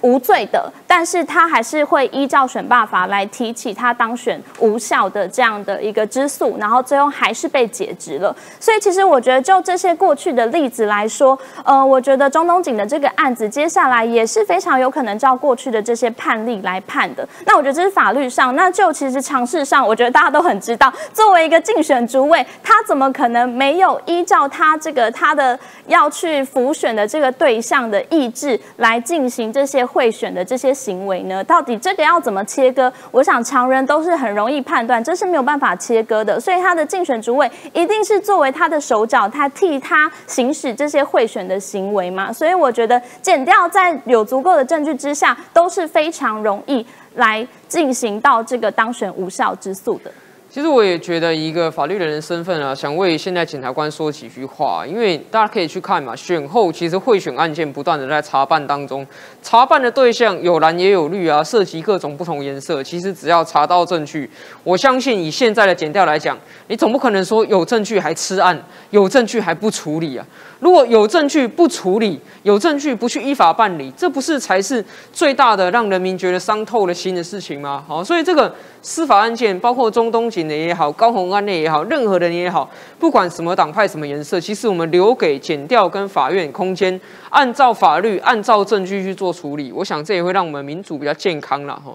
无罪的。但是他还是会依照选罢法来提起他当选无效的这样的一个之诉，然后最后还是被解职了。所以其实我觉得就这些过去的例子来说，呃，我觉得中东锦的这个案子接下来也是非常有可能照过去的这些判例来判的。那我觉得这是法律上，那就其实常识上，我觉得大家都很知道，作为一个竞选主委，他怎么可能没有依照他这个他的要去辅选的这个对象的意志来进行这些些贿选的这些行为呢？到底这个要怎么切割？我想常人都是很容易判断，这是没有办法切割的。所以他的竞选主委一定是作为他的手脚，他替他行使这些贿选的行为嘛。所以我觉得减掉在有足够的证据之下，都是非常容易来进行到这个当选无效之诉的。其实我也觉得，一个法律人的身份啊，想为现在检察官说几句话，因为大家可以去看嘛，选后其实贿选案件不断的在查办当中，查办的对象有蓝也有绿啊，涉及各种不同颜色。其实只要查到证据，我相信以现在的检调来讲，你总不可能说有证据还吃案，有证据还不处理啊。如果有证据不处理，有证据不去依法办理，这不是才是最大的让人民觉得伤透了心的事情吗？好，所以这个司法案件，包括中东锦的也好，高鸿安的也好，任何人也好，不管什么党派、什么颜色，其实我们留给检调跟法院空间，按照法律、按照证据去做处理，我想这也会让我们民主比较健康了哈。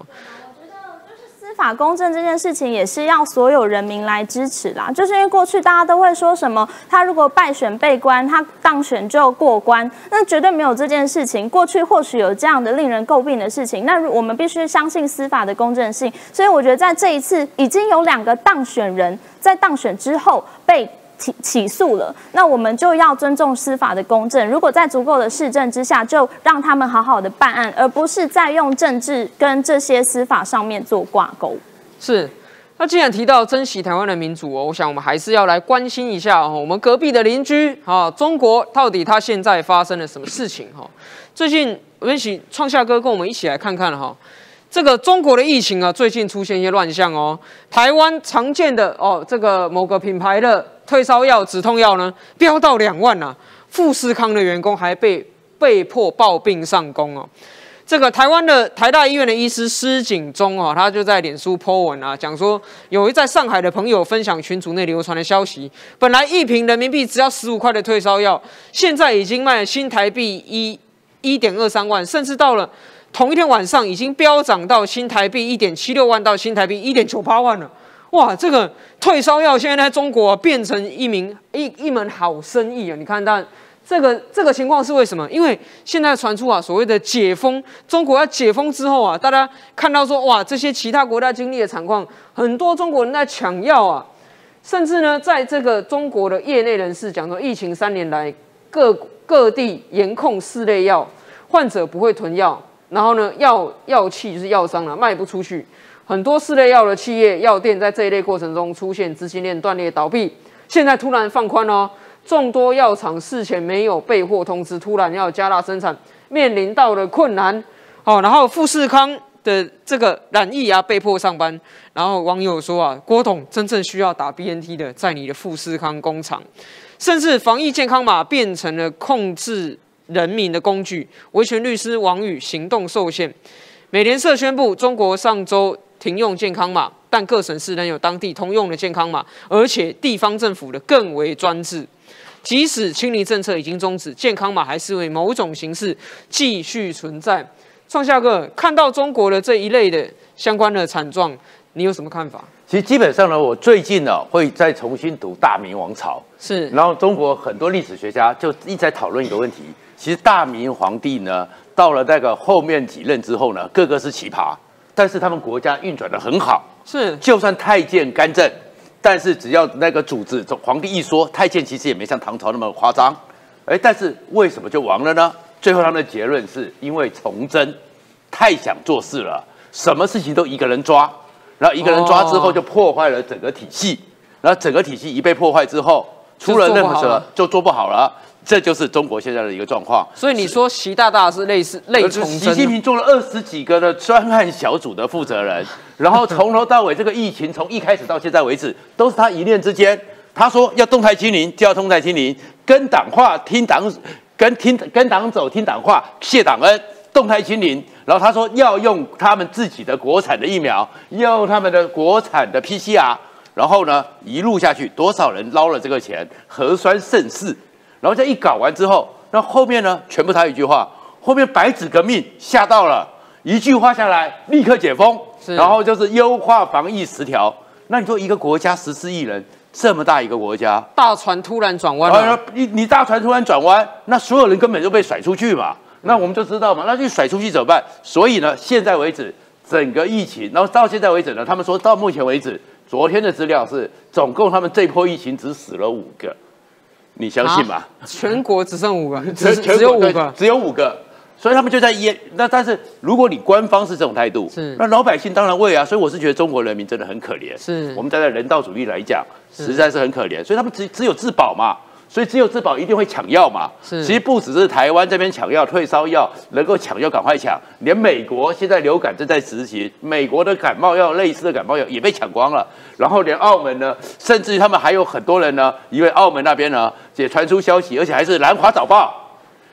司法公正这件事情也是要所有人民来支持啦，就是因为过去大家都会说什么，他如果败选被关，他当选就要过关，那绝对没有这件事情。过去或许有这样的令人诟病的事情，那我们必须相信司法的公正性。所以我觉得在这一次已经有两个当选人在当选之后被。起起诉了，那我们就要尊重司法的公正。如果在足够的市政之下，就让他们好好的办案，而不是在用政治跟这些司法上面做挂钩。是，那既然提到珍惜台湾的民主哦，我想我们还是要来关心一下哦，我们隔壁的邻居啊，中国到底它现在发生了什么事情哈？最近我们一起创下哥跟我们一起来看看哈。这个中国的疫情啊，最近出现一些乱象哦。台湾常见的哦，这个某个品牌的退烧药、止痛药呢，飙到两万呐。富士康的员工还被被迫抱病上工哦。这个台湾的台大医院的医师施景忠啊，他就在脸书 po 文啊，讲说有一在上海的朋友分享群组内流传的消息，本来一瓶人民币只要十五块的退烧药，现在已经卖新台币一一点二三万，甚至到了。同一天晚上已经飙涨到新台币一点七六万到新台币一点九八万了，哇！这个退烧药现在在中国变成一名一一门好生意啊！你看，但这个这个情况是为什么？因为现在传出啊，所谓的解封，中国要解封之后啊，大家看到说，哇，这些其他国家经历的惨况，很多中国人在抢药啊，甚至呢，在这个中国的业内人士讲说，疫情三年来各各地严控四类药，患者不会囤药。然后呢，药药器就是药商了，卖不出去。很多四类药的企业、药店在这一类过程中出现资金链断裂、倒闭。现在突然放宽哦，众多药厂事前没有备货通知，突然要加大生产，面临到了困难。哦，然后富士康的这个染疫啊，被迫上班。然后网友说啊，郭董真正需要打 BNT 的，在你的富士康工厂，甚至防疫健康码变成了控制。人民的工具，维权律师王宇行动受限。美联社宣布，中国上周停用健康码，但各省市仍有当地通用的健康码，而且地方政府的更为专制。即使清零政策已经终止，健康码还是为某种形式继续存在。创下个看到中国的这一类的相关的惨状，你有什么看法？其实基本上呢，我最近呢会再重新读大明王朝，是，然后中国很多历史学家就一直在讨论一个问题。其实大明皇帝呢，到了那个后面几任之后呢，个个是奇葩，但是他们国家运转的很好。是，就算太监干政，但是只要那个主子皇帝一说，太监其实也没像唐朝那么夸张。哎，但是为什么就亡了呢？最后他们的结论是因为崇祯太想做事了，什么事情都一个人抓，然后一个人抓之后就破坏了整个体系，然后整个体系一被破坏之后，出了任何事就做不好了。这就是中国现在的一个状况，所以你说习大大是类似类似习近平做了二十几个的专案小组的负责人，然后从头到尾这个疫情从一开始到现在为止，都是他一念之间。他说要动态清零就要动态清零，跟党话听党，跟听跟党走听党话谢党恩。动态清零，然后他说要用他们自己的国产的疫苗，要用他们的国产的 PCR，然后呢一路下去，多少人捞了这个钱，核酸盛世，然后这一搞完之后，那后面呢全部他一句话，后面白纸革命吓到了，一句话下来立刻解封，是然后就是优化防疫十条。那你说一个国家十四亿人，这么大一个国家，大船突然转弯你你大船突然转弯，那所有人根本就被甩出去嘛。那我们就知道嘛，那就甩出去怎么办？所以呢，现在为止整个疫情，然后到现在为止呢，他们说到目前为止，昨天的资料是总共他们这波疫情只死了五个，你相信吗？啊全国只剩五个，全只只有五个，只有五个，所以他们就在淹。那但是如果你官方是这种态度，是那老百姓当然为啊。所以我是觉得中国人民真的很可怜。是我们站在人道主义来讲，实在是很可怜。所以他们只只有自保嘛。所以只有自保一定会抢药嘛。是其实不只是台湾这边抢药、退烧药能够抢就赶快抢，连美国现在流感正在执行，美国的感冒药类似的感冒药也被抢光了。然后连澳门呢，甚至于他们还有很多人呢，因为澳门那边呢也传出消息，而且还是《南华早报》。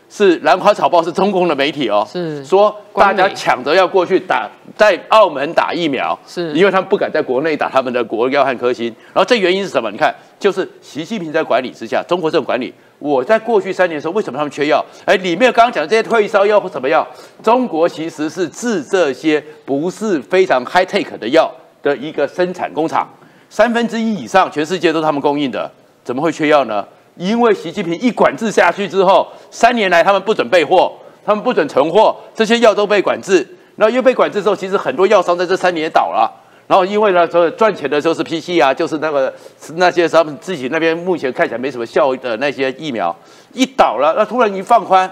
是《兰花早报》是中共的媒体哦，是说大家抢着要过去打，在澳门打疫苗，是因为他们不敢在国内打他们的国药和科兴。然后这原因是什么？你看，就是习近平在管理之下，中国政府管理。我在过去三年的时候，为什么他们缺药？哎，里面刚刚讲的这些退烧药或什么药，中国其实是制这些不是非常 high tech 的药的一个生产工厂，三分之一以上全世界都是他们供应的，怎么会缺药呢？因为习近平一管制下去之后，三年来他们不准备货，他们不准存货，这些药都被管制。然后又被管制之后，其实很多药商在这三年也倒了。然后因为呢，所以赚钱的时候是 PC 啊，就是那个那些他们自己那边目前看起来没什么效的那些疫苗，一倒了，那突然一放宽，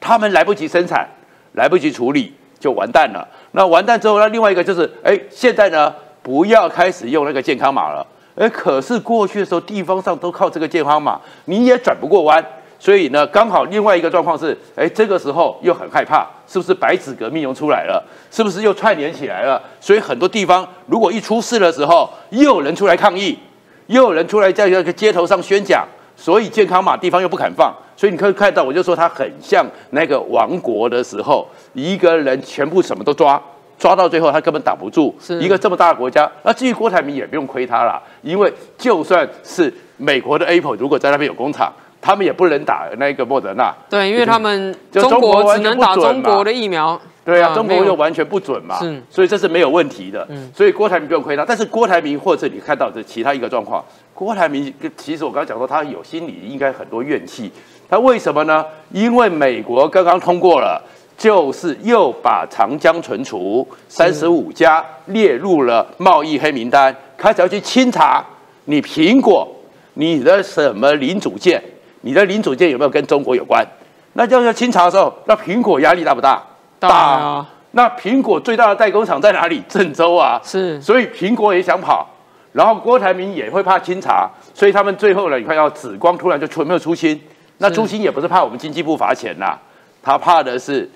他们来不及生产，来不及处理，就完蛋了。那完蛋之后，那另外一个就是，哎，现在呢不要开始用那个健康码了。哎，可是过去的时候，地方上都靠这个健康码，你也转不过弯。所以呢，刚好另外一个状况是，哎，这个时候又很害怕，是不是白纸革命又出来了？是不是又串联起来了？所以很多地方如果一出事的时候，又有人出来抗议，又有人出来在那个街头上宣讲，所以健康码地方又不肯放。所以你可以看到，我就说它很像那个亡国的时候，一个人全部什么都抓。抓到最后，他根本挡不住。是一个这么大的国家，那至于郭台铭也不用亏他了，因为就算是美国的 Apple 如果在那边有工厂，他们也不能打那个莫德纳。对，因为他们就中中国只能打中国的疫苗，对啊，啊中国又完全不准嘛，是所以这是没有问题的。嗯所以郭台铭不用亏他，但是郭台铭或者你看到的其他一个状况，郭台铭其实我刚刚讲说他有心里应该很多怨气，他为什么呢？因为美国刚刚通过了。就是又把长江存储三十五家列入了贸易黑名单，开始要去清查你苹果你的什么零组件，你的零组件有没有跟中国有关？那就要清查的时候，那苹果压力大不大？大啊，那苹果最大的代工厂在哪里？郑州啊，是所以苹果也想跑，然后郭台铭也会怕清查，所以他们最后呢，你看到紫光突然就出没有出清，那是出清也不是怕我们经济部罚钱呐，他怕的是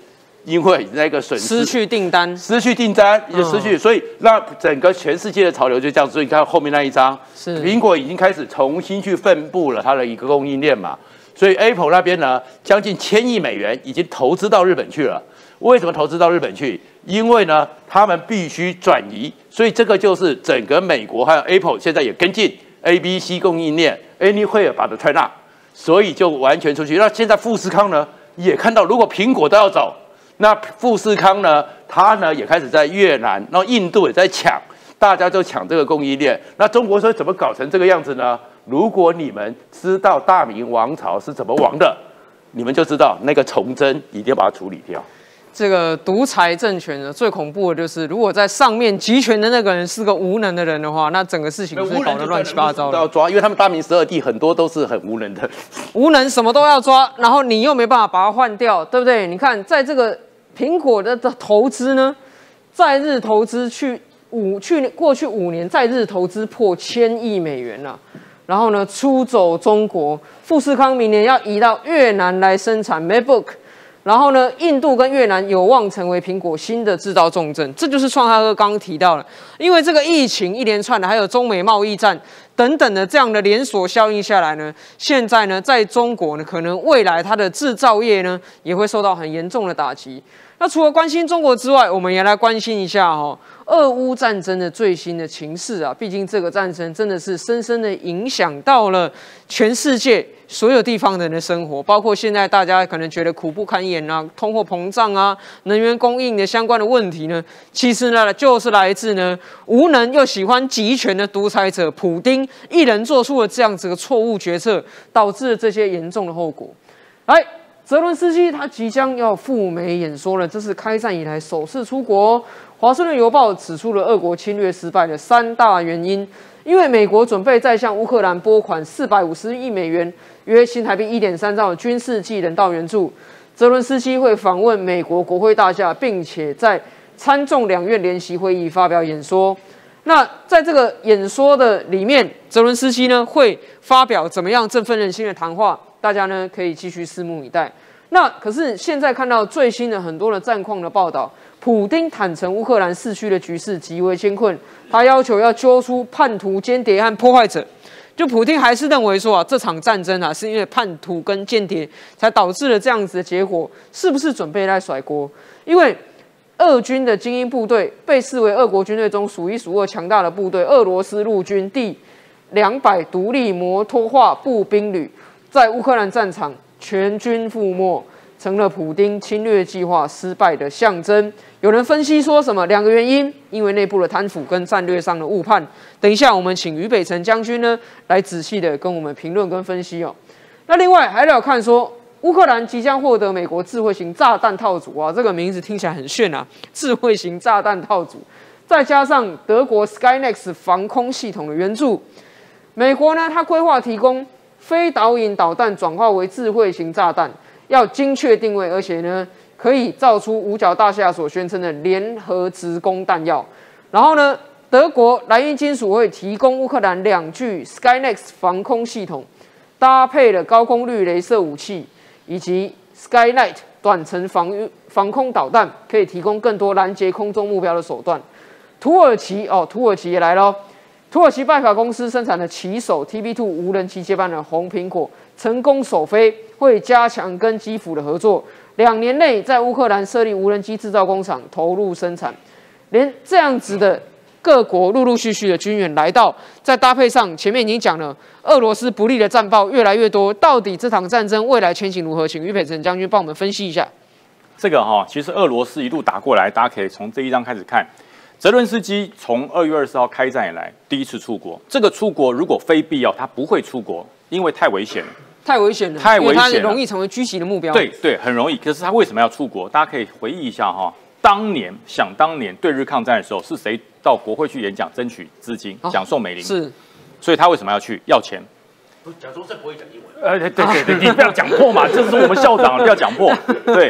因为那个损失失去订单，失去订单，也失嗯去，所以那整个全世界的潮流就这样。所以你看后面那一张，是苹果已经开始重新去分布了它的一个供应链嘛。所以 Apple 那边呢，将近千亿美元已经投资到日本去了。为什么投资到日本去？因为呢，他们必须转移，所以这个就是整个美国还有 Apple 现在也跟进 A、B、C 供应链，Anywhere 把它 China，所以就完全出去。那现在富士康呢，也看到如果苹果都要走，那富士康呢，它呢也开始在越南，然后印度也在抢，大家就抢这个供应链。那中国说怎么搞成这个样子呢？如果你们知道大明王朝是怎么亡的，你们就知道那个崇祯一定要把它处理掉。这个独裁政权呢，最恐怖的就是，如果在上面集权的那个人是个无能的人的话，那整个事情是搞得乱七八糟的。都要抓，因为他们大明十二帝很多都是很无能的。无能什么都要抓，然后你又没办法把它换掉，对不对？你看，在这个苹果的的投资呢，在日投资去五去年过去五年在日投资破千亿美元了、然后呢，出走中国，富士康明年要移到越南来生产 MacBook，然后呢，印度跟越南有望成为苹果新的制造重镇，这就是创哈哥刚刚提到了，因为这个疫情一连串的，还有中美贸易战等等的这样的连锁效应下来呢，现在呢，在中国呢，可能未来它的制造业呢，也会受到很严重的打击。那除了关心中国之外，我们也来关心一下哈，俄乌战争的最新的情势啊。毕竟这个战争真的是深深的影响到了全世界所有地方人的生活，包括现在大家可能觉得苦不堪言啊，通货膨胀啊，能源供应的相关的问题呢，其实呢，就是来自呢无能又喜欢集权的独裁者普丁一人做出了这样子的错误决策，导致了这些严重的后果。来。泽伦斯基他即将要赴美演说了，这是开战以来首次出国。华盛顿邮报指出了俄国侵略失败的三大原因，因为美国准备再向乌克兰拨款四百五十亿美元，约新台币一点三兆的军事及人道援助。泽伦斯基会访问美国国会大厦，并且在参众两院联席会议发表演说。那在这个演说的里面，泽伦斯基呢会发表怎么样振奋人心的谈话？大家呢可以继续拭目以待。那可是现在看到最新的很多的战况的报道，普丁坦诚乌克兰市区的局势极为艰困，他要求要揪出叛徒、间谍和破坏者。就普丁还是认为说啊，这场战争啊是因为叛徒跟间谍才导致了这样子的结果，是不是准备来甩锅？因为俄军的精英部队被视为俄国军队中数一数二强大的部队——俄罗斯陆军第两百独立摩托化步兵旅，在乌克兰战场。全军覆没，成了普丁侵略计划失败的象征。有人分析说什么？两个原因，因为内部的贪腐跟战略上的误判。等一下，我们请于北辰将军呢来仔细的跟我们评论跟分析哦。那另外还要看说，乌克兰即将获得美国智慧型炸弹套组啊，这个名字听起来很炫啊，智慧型炸弹套组，再加上德国 Skynex 防空系统的援助，美国呢，它规划提供。非导引导弹转化为智慧型炸弹，要精确定位，而且呢，可以造出五角大厦所宣称的联合直攻弹药。然后呢，德国莱茵金属会提供乌克兰两具 Skynex 防空系统，搭配了高功率镭射武器以及 Skylight 短程防御防空导弹，可以提供更多拦截空中目标的手段。土耳其哦，土耳其也来了。土耳其拜卡公司生产的骑手 TB2 无人机接班人红苹果成功首飞，会加强跟基辅的合作。两年内在乌克兰设立无人机制造工厂，投入生产。连这样子的各国陆陆续续的军援来到，再搭配上前面已经讲了，俄罗斯不利的战报越来越多，到底这场战争未来前景如何？请于培成将军帮我们分析一下。这个哈，其实俄罗斯一路打过来，大家可以从这一章开始看。泽伦斯基从二月二十号开战以来第一次出国，这个出国如果非必要，他不会出国，因为太危险了，太危险了，太危险，容易成为狙击的目标。对对，很容易。可是他为什么要出国？大家可以回忆一下哈，当年想当年对日抗战的时候，是谁到国会去演讲争取资金，讲宋美龄？是，所以他为什么要去要钱？不，假说这不会讲英文。呃，对对对，你不要讲破嘛，这是我们校长，不要讲破。对，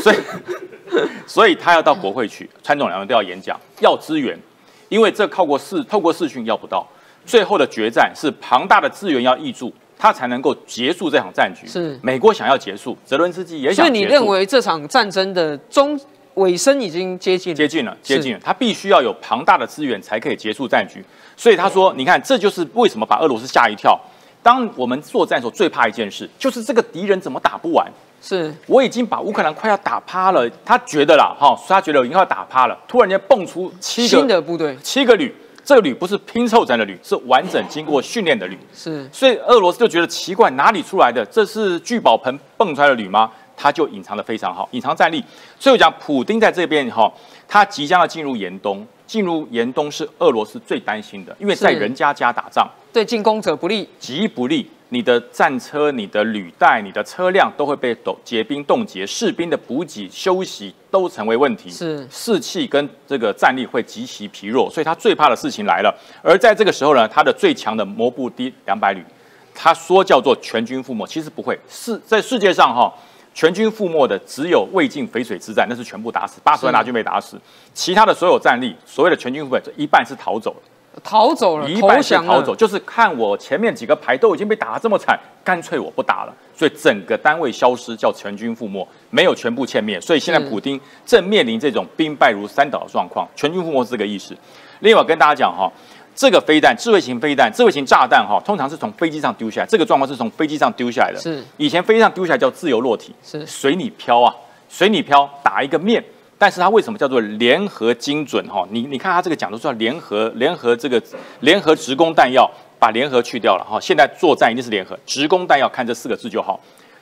所以所以他要到国会去，参众两院都要演讲，要资源。因为这靠过视透过视讯要不到，最后的决战是庞大的资源要挹注，他才能够结束这场战局。是美国想要结束，泽伦斯基也想。所以你认为这场战争的终尾声已经接近？接近了，接近了。他必须要有庞大的资源才可以结束战局。所以他说：“你看，这就是为什么把俄罗斯吓一跳。当我们作战的时候，最怕一件事，就是这个敌人怎么打不完。是我已经把乌克兰快要打趴了，他觉得啦，哈，他觉得我已经要打趴了，突然间蹦出七个新的部队，七个旅，这个旅不是拼凑成的旅，是完整经过训练的旅。是，所以俄罗斯就觉得奇怪，哪里出来的？这是聚宝盆蹦出来的旅吗？他就隐藏的非常好，隐藏战力。所以我讲，普丁在这边哈，他即将要进入严冬，进入严冬是俄罗斯最担心的，因为在人家家打仗，对进攻者不利，极不利。你的战车、你的履带、你的车辆都会被冻结冰冻结，士兵的补给、休息都成为问题，是士气跟这个战力会极其疲弱，所以他最怕的事情来了。而在这个时候呢，他的最强的摩步第两百旅，他说叫做全军覆没，其实不会，世在世界上哈，全军覆没的只有魏晋淝水之战，那是全部打死，八十万大军被打死，其他的所有战力，所谓的全军覆没，一半是逃走了。逃走了，一半是逃走，就是看我前面几个排都已经被打得这么惨，干脆我不打了，所以整个单位消失，叫全军覆没，没有全部歼灭。所以现在普京正面临这种兵败如山倒的状况，全军覆没是这个意思。另外跟大家讲哈，这个飞弹，智慧型飞弹、智慧型炸弹哈，通常是从飞机上丢下来。这个状况是从飞机上丢下来的。是以前飞机上丢下来叫自由落体，是随你飘啊，随你飘，打一个面。但是它为什么叫做联合精准哈？你你看它这个讲的是叫联合联合这个联合直攻弹药，把联合去掉了哈。现在作战一定是联合直攻弹药，看这四个字就好。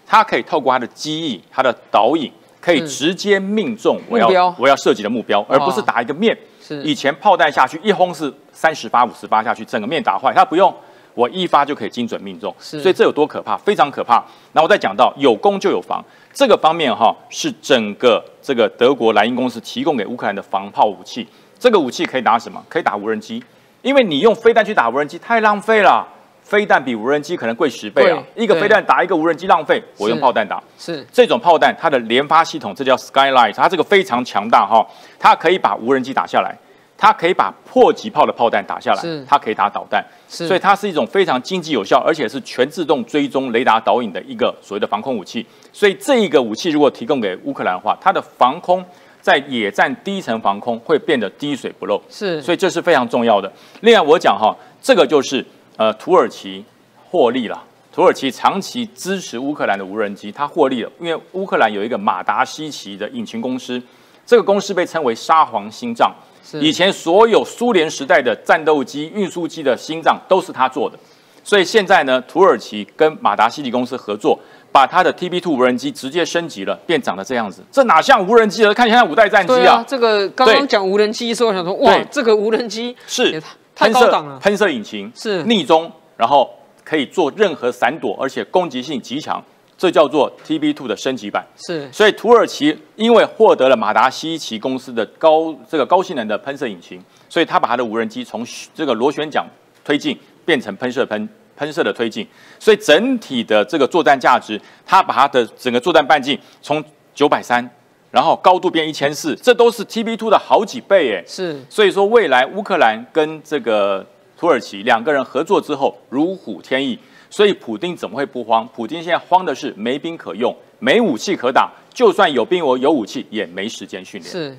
它可以透过它的机翼、它的导引，可以直接命中我要我要设计的目标，而不是打一个面。是以前炮弹下去一轰是三十发、五十发下去，整个面打坏，它不用。我一发就可以精准命中，所以这有多可怕？非常可怕。那我再讲到有攻就有防，这个方面哈是整个这个德国莱茵公司提供给乌克兰的防炮武器。这个武器可以打什么？可以打无人机，因为你用飞弹去打无人机太浪费了，飞弹比无人机可能贵十倍啊！一个飞弹打一个无人机浪费，我用炮弹打。是这种炮弹它的连发系统，这叫 Skylight，它这个非常强大哈，它可以把无人机打下来，它可以把迫击炮的炮弹打下来，它可以打导弹，所以它是一种非常经济有效，而且是全自动追踪雷达导引的一个所谓的防空武器。所以这一个武器如果提供给乌克兰的话，它的防空在野战第一层防空会变得滴水不漏。是，所以这是非常重要的。另外，我讲哈，这个就是呃土耳其获利了。土耳其长期支持乌克兰的无人机，它获利了，因为乌克兰有一个马达西奇的引擎公司，这个公司被称为沙皇心脏。是以前所有苏联时代的战斗机、运输机的心脏都是他做的，所以现在呢，土耳其跟马达西奇公司合作，把它的 TB2 无人机直接升级了，变长得这样子。这哪像无人机了？看起来五代战机对啊，这个刚刚对讲无人机的时候，我想说，哇对，这个无人机是喷射高档了。喷射引擎是逆中，然后可以做任何闪躲，而且攻击性极强，这叫做 TB2 的升级版。是所以土耳其因为获得了马达西奇公司的高这个高性能的喷射引擎，所以他把他的无人机从这个螺旋桨推进变成喷射喷喷射的推进，所以整体的这个作战价值，他把他的整个作战半径从九百三，然后高度变一千四，这都是 TB two 的好几倍诶。是所以说，未来乌克兰跟这个土耳其两个人合作之后，如虎添翼。所以普丁怎么会不慌？普丁现在慌的是没兵可用，没武器可打，就算有兵我有武器，也没时间训练。是，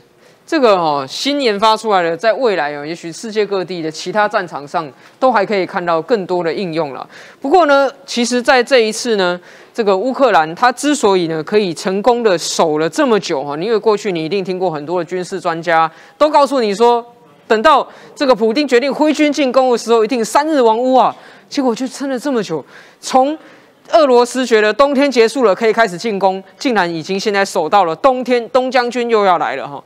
这个哦，新研发出来的，在未来哦，也许世界各地的其他战场上都还可以看到更多的应用了。不过呢，其实在这一次呢，这个乌克兰它之所以呢可以成功的守了这么久哈，因为过去你一定听过很多的军事专家都告诉你说，等到这个普丁决定挥军进攻的时候，一定三日亡屋啊。结果就撑了这么久，从俄罗斯觉得冬天结束了，可以开始进攻，竟然已经现在守到了冬天，东将军又要来了哈。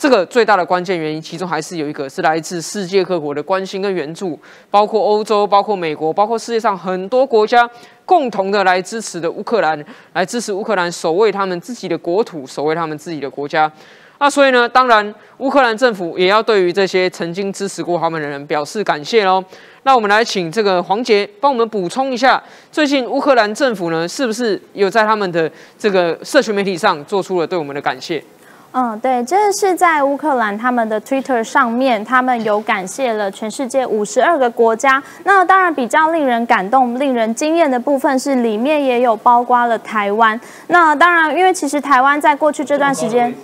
这个最大的关键原因，其中还是有一个是来自世界各国的关心跟援助，包括欧洲、包括美国、包括世界上很多国家共同的来支持的乌克兰，来支持乌克兰守卫他们自己的国土，守卫他们自己的国家。那所以呢，当然乌克兰政府也要对于这些曾经支持过他们的人表示感谢喽。那我们来请这个黄杰帮我们补充一下，最近乌克兰政府呢，是不是有在他们的这个社群媒体上做出了对我们的感谢？嗯，对，这是在乌克兰他们的 Twitter 上面，他们有感谢了全世界五十二个国家。那当然比较令人感动、令人惊艳的部分是里面也有包括了台湾。那当然，因为其实台湾在过去这段时间。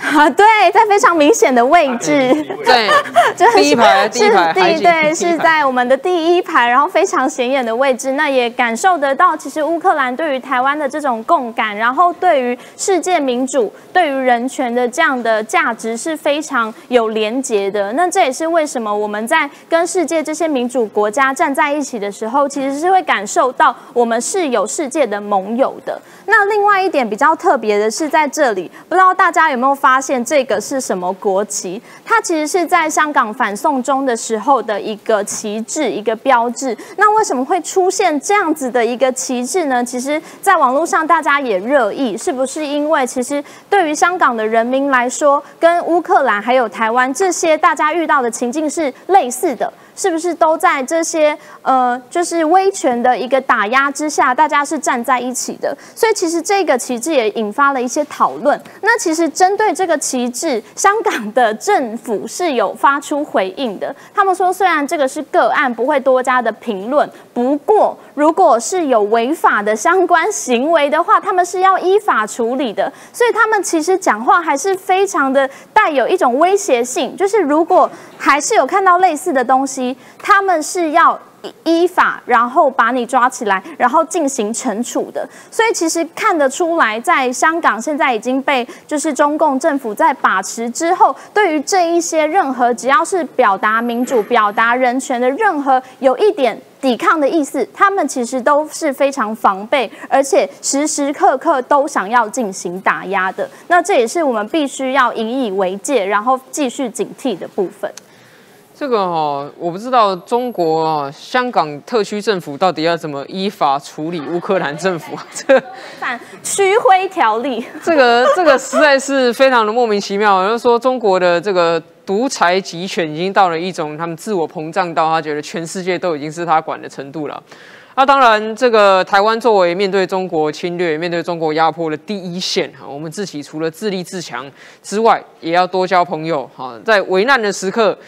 啊，对，在非常明显的位置，对，就是第一排，第一对，是在我们的第一排，然后非常显眼的位置。那也感受得到，其实乌克兰对于台湾的这种共感，然后对于世界民主、对于人权的这样的价值是非常有连结的。那这也是为什么我们在跟世界这些民主国家站在一起的时候，其实是会感受到我们是有世界的盟友的。那另外一点比较特别的是在这里，不知道大家有没有发现这个是什么国旗？它其实是在香港反送中的时候的一个旗帜、一个标志。那为什么会出现这样子的一个旗帜呢？其实，在网络上大家也热议，是不是因为其实对于香港的人民来说，跟乌克兰还有台湾这些大家遇到的情境是类似的？是不是都在这些呃，就是威权的一个打压之下，大家是站在一起的？所以其实这个旗帜也引发了一些讨论。那其实针对这个旗帜，香港的政府是有发出回应的。他们说，虽然这个是个案，不会多加的评论，不过如果是有违法的相关行为的话，他们是要依法处理的。所以他们其实讲话还是非常的带有一种威胁性，就是如果还是有看到类似的东西。他们是要。依法，然后把你抓起来，然后进行惩处的。所以其实看得出来，在香港现在已经被就是中共政府在把持之后，对于这一些任何只要是表达民主、表达人权的任何有一点抵抗的意思，他们其实都是非常防备，而且时时刻刻都想要进行打压的。那这也是我们必须要引以为戒，然后继续警惕的部分。这个哈，我不知道中国啊，香港特区政府到底要怎么依法处理乌克兰政府？这反区徽条例，这个这个实在是非常的莫名其妙。就是说，中国的这个独裁集权已经到了一种他们自我膨胀到他觉得全世界都已经是他管的程度了。那当然，这个台湾作为面对中国侵略、面对中国压迫的第一线哈，我们自己除了自立自强之外，也要多交朋友哈，在危难的时刻。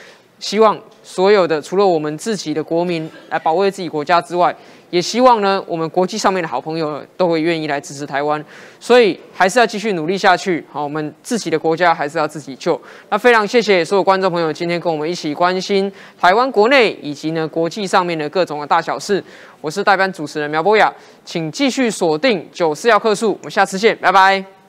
希望所有的除了我们自己的国民来保卫自己国家之外，也希望呢，我们国际上面的好朋友都会愿意来支持台湾，所以还是要继续努力下去。好，我们自己的国家还是要自己救。那非常谢谢所有观众朋友今天跟我们一起关心台湾国内以及呢国际上面的各种的大小事。我是代班主持人苗博雅，请继续锁定九四要客数，我们下次见，拜拜。